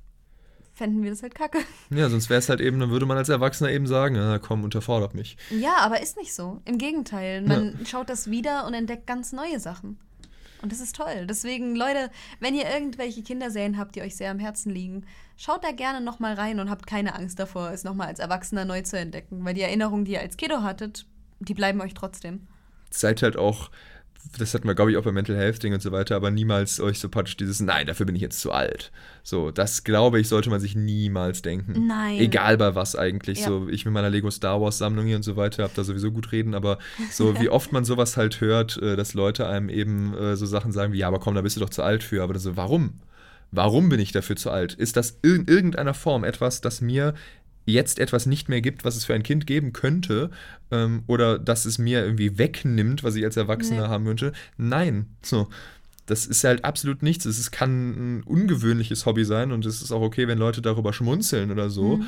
fänden wir das halt kacke. [laughs] Ja, sonst wäre es halt eben, dann würde man als Erwachsener eben sagen, ja, komm, unterfordert mich. Ja, aber ist nicht so. Im Gegenteil. Man schaut das wieder und entdeckt ganz neue Sachen. Und das ist toll. Deswegen, Leute, wenn ihr irgendwelche Kinderserien habt, die euch sehr am Herzen liegen, schaut da gerne nochmal rein und habt keine Angst davor, es nochmal als Erwachsener neu zu entdecken. Weil die Erinnerungen, die ihr als Kiddo hattet, die bleiben euch trotzdem. Seid halt auch, das hatten wir, glaube ich, auch bei Mental Health Ding und so weiter, aber niemals euch so patsch dieses, nein, dafür bin ich jetzt zu alt. So, das glaube ich, sollte man sich niemals denken. Nein. Egal bei was eigentlich. Ja. So, ich mit meiner Lego Star Wars Sammlung hier und so weiter, habe da sowieso gut reden, aber so wie [laughs] oft man sowas halt hört, äh, dass Leute einem eben äh, so Sachen sagen wie, ja, aber komm, da bist du doch zu alt für. Aber so, warum? Warum bin ich dafür zu alt? Ist das in irgendeiner Form etwas, das mir jetzt etwas nicht mehr gibt, was es für ein Kind geben könnte, ähm, oder dass es mir irgendwie wegnimmt, was ich als Erwachsener Nee. haben wünsche? Nein. So. Das ist halt absolut nichts. Es kann ein ungewöhnliches Hobby sein und es ist auch okay, wenn Leute darüber schmunzeln oder so. Mhm.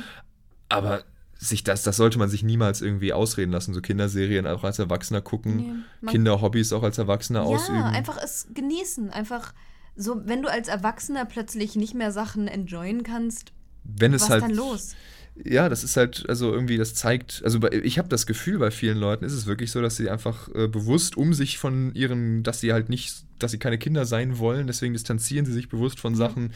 Aber sich das, das sollte man sich niemals irgendwie ausreden lassen. So Kinderserien auch als Erwachsener gucken, Nee, Kinderhobbys auch als Erwachsener ausüben. Ja, einfach es genießen. Einfach so, wenn du als Erwachsener plötzlich nicht mehr Sachen enjoyen kannst, wenn es was halt dann los? Ja, das ist halt, also irgendwie, das zeigt, also ich habe das Gefühl, bei vielen Leuten ist es wirklich so, dass sie einfach äh, bewusst um sich von ihren, dass sie halt nicht, dass sie keine Kinder sein wollen, deswegen distanzieren sie sich bewusst von Sachen,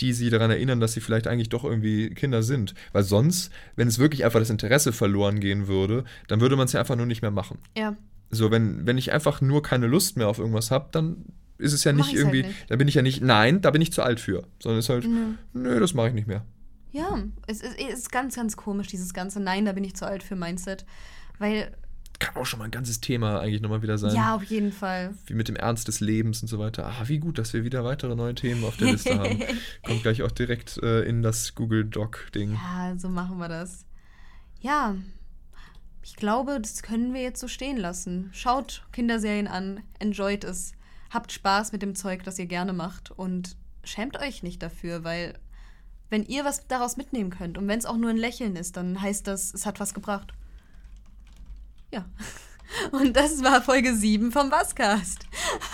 die sie daran erinnern, dass sie vielleicht eigentlich doch irgendwie Kinder sind. Weil sonst, wenn es wirklich einfach das Interesse verloren gehen würde, dann würde man es ja einfach nur nicht mehr machen. Ja. So, wenn, wenn ich einfach nur keine Lust mehr auf irgendwas habe, dann ist es ja nicht halt irgendwie, nicht. da bin ich ja nicht, nein, da bin ich zu alt für, sondern es ist halt, Nö. nö, das mache ich nicht mehr. Ja, es ist, es ist ganz, ganz komisch, dieses ganze Nein, da bin ich zu alt für Mindset. Weil, Kann auch schon mal ein ganzes Thema eigentlich nochmal wieder sein. ja, auf jeden Fall. wie mit dem Ernst des Lebens und so weiter. Ah, wie gut, dass wir wieder weitere neue Themen auf der Liste haben. [laughs] Kommt gleich auch direkt äh, in das Google Doc-Ding. Ja, so machen wir das. Ja, ich glaube, das können wir jetzt so stehen lassen. Schaut Kinderserien an, enjoyt es, habt Spaß mit dem Zeug, das ihr gerne macht und schämt euch nicht dafür, weil wenn ihr was daraus mitnehmen könnt und wenn es auch nur ein Lächeln ist, dann heißt das, es hat was gebracht. Ja. [laughs] Und das war Folge 7 vom Basscast.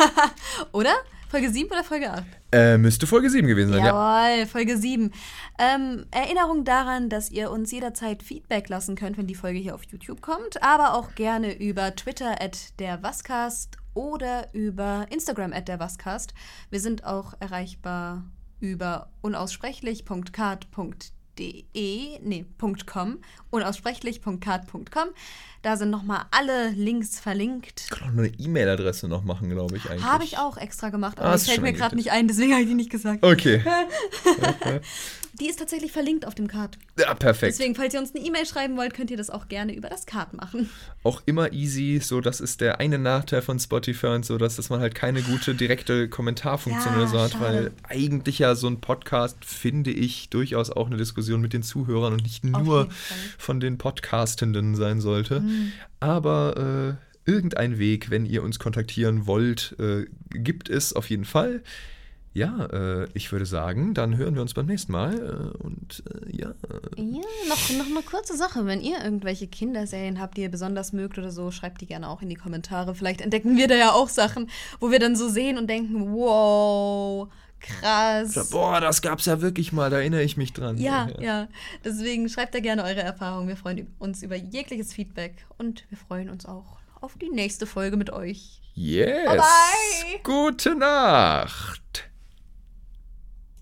[laughs] oder? Folge 7 oder Folge 8? Äh, müsste Folge 7 gewesen sein, ja. Jawohl, Folge 7. Ähm, Erinnerung daran, dass ihr uns jederzeit Feedback lassen könnt, wenn die Folge hier auf YouTube kommt, aber auch gerne über Twitter at der Wascast oder über Instagram at der Wascast. Wir sind auch erreichbar über unaussprechlich.card.de De, nee, .com, unaussprechlich.card.com. Da sind nochmal alle Links verlinkt. Ich kann auch eine E-Mail-Adresse noch machen, glaube ich eigentlich. Habe ich auch extra gemacht, aber Ah, ist fällt mir gerade nicht ein, deswegen habe ich die nicht gesagt. Okay. [laughs] Die ist tatsächlich verlinkt auf dem Card. Ja, perfekt. Deswegen, falls ihr uns eine E-Mail schreiben wollt, könnt ihr das auch gerne über das Card machen. Auch immer easy. So, das ist der eine Nachteil von Spotify und so, dass, dass man halt keine gute direkte Kommentarfunktion Ja, oder so hat, schade. weil eigentlich ja so ein Podcast, finde ich, durchaus auch eine Diskussion mit den Zuhörern und nicht nur. Mhm. von den Podcastenden sein sollte. Aber äh, irgendein Weg, wenn ihr uns kontaktieren wollt, äh, gibt es auf jeden Fall. Ja, äh, ich würde sagen, dann hören wir uns beim nächsten Mal. Äh, und äh, ja, Ja, noch, noch eine kurze Sache. Wenn ihr irgendwelche Kinderserien habt, die ihr besonders mögt oder so, schreibt die gerne auch in die Kommentare. Vielleicht entdecken wir da ja auch Sachen, wo wir dann so sehen und denken, wow, krass. boah, das gab's ja wirklich mal, da erinnere ich mich dran. Ja, ja. Deswegen schreibt da gerne eure Erfahrungen. Wir freuen uns über jegliches Feedback und wir freuen uns auch auf die nächste Folge mit euch. Yes. Bye, bye. Gute Nacht.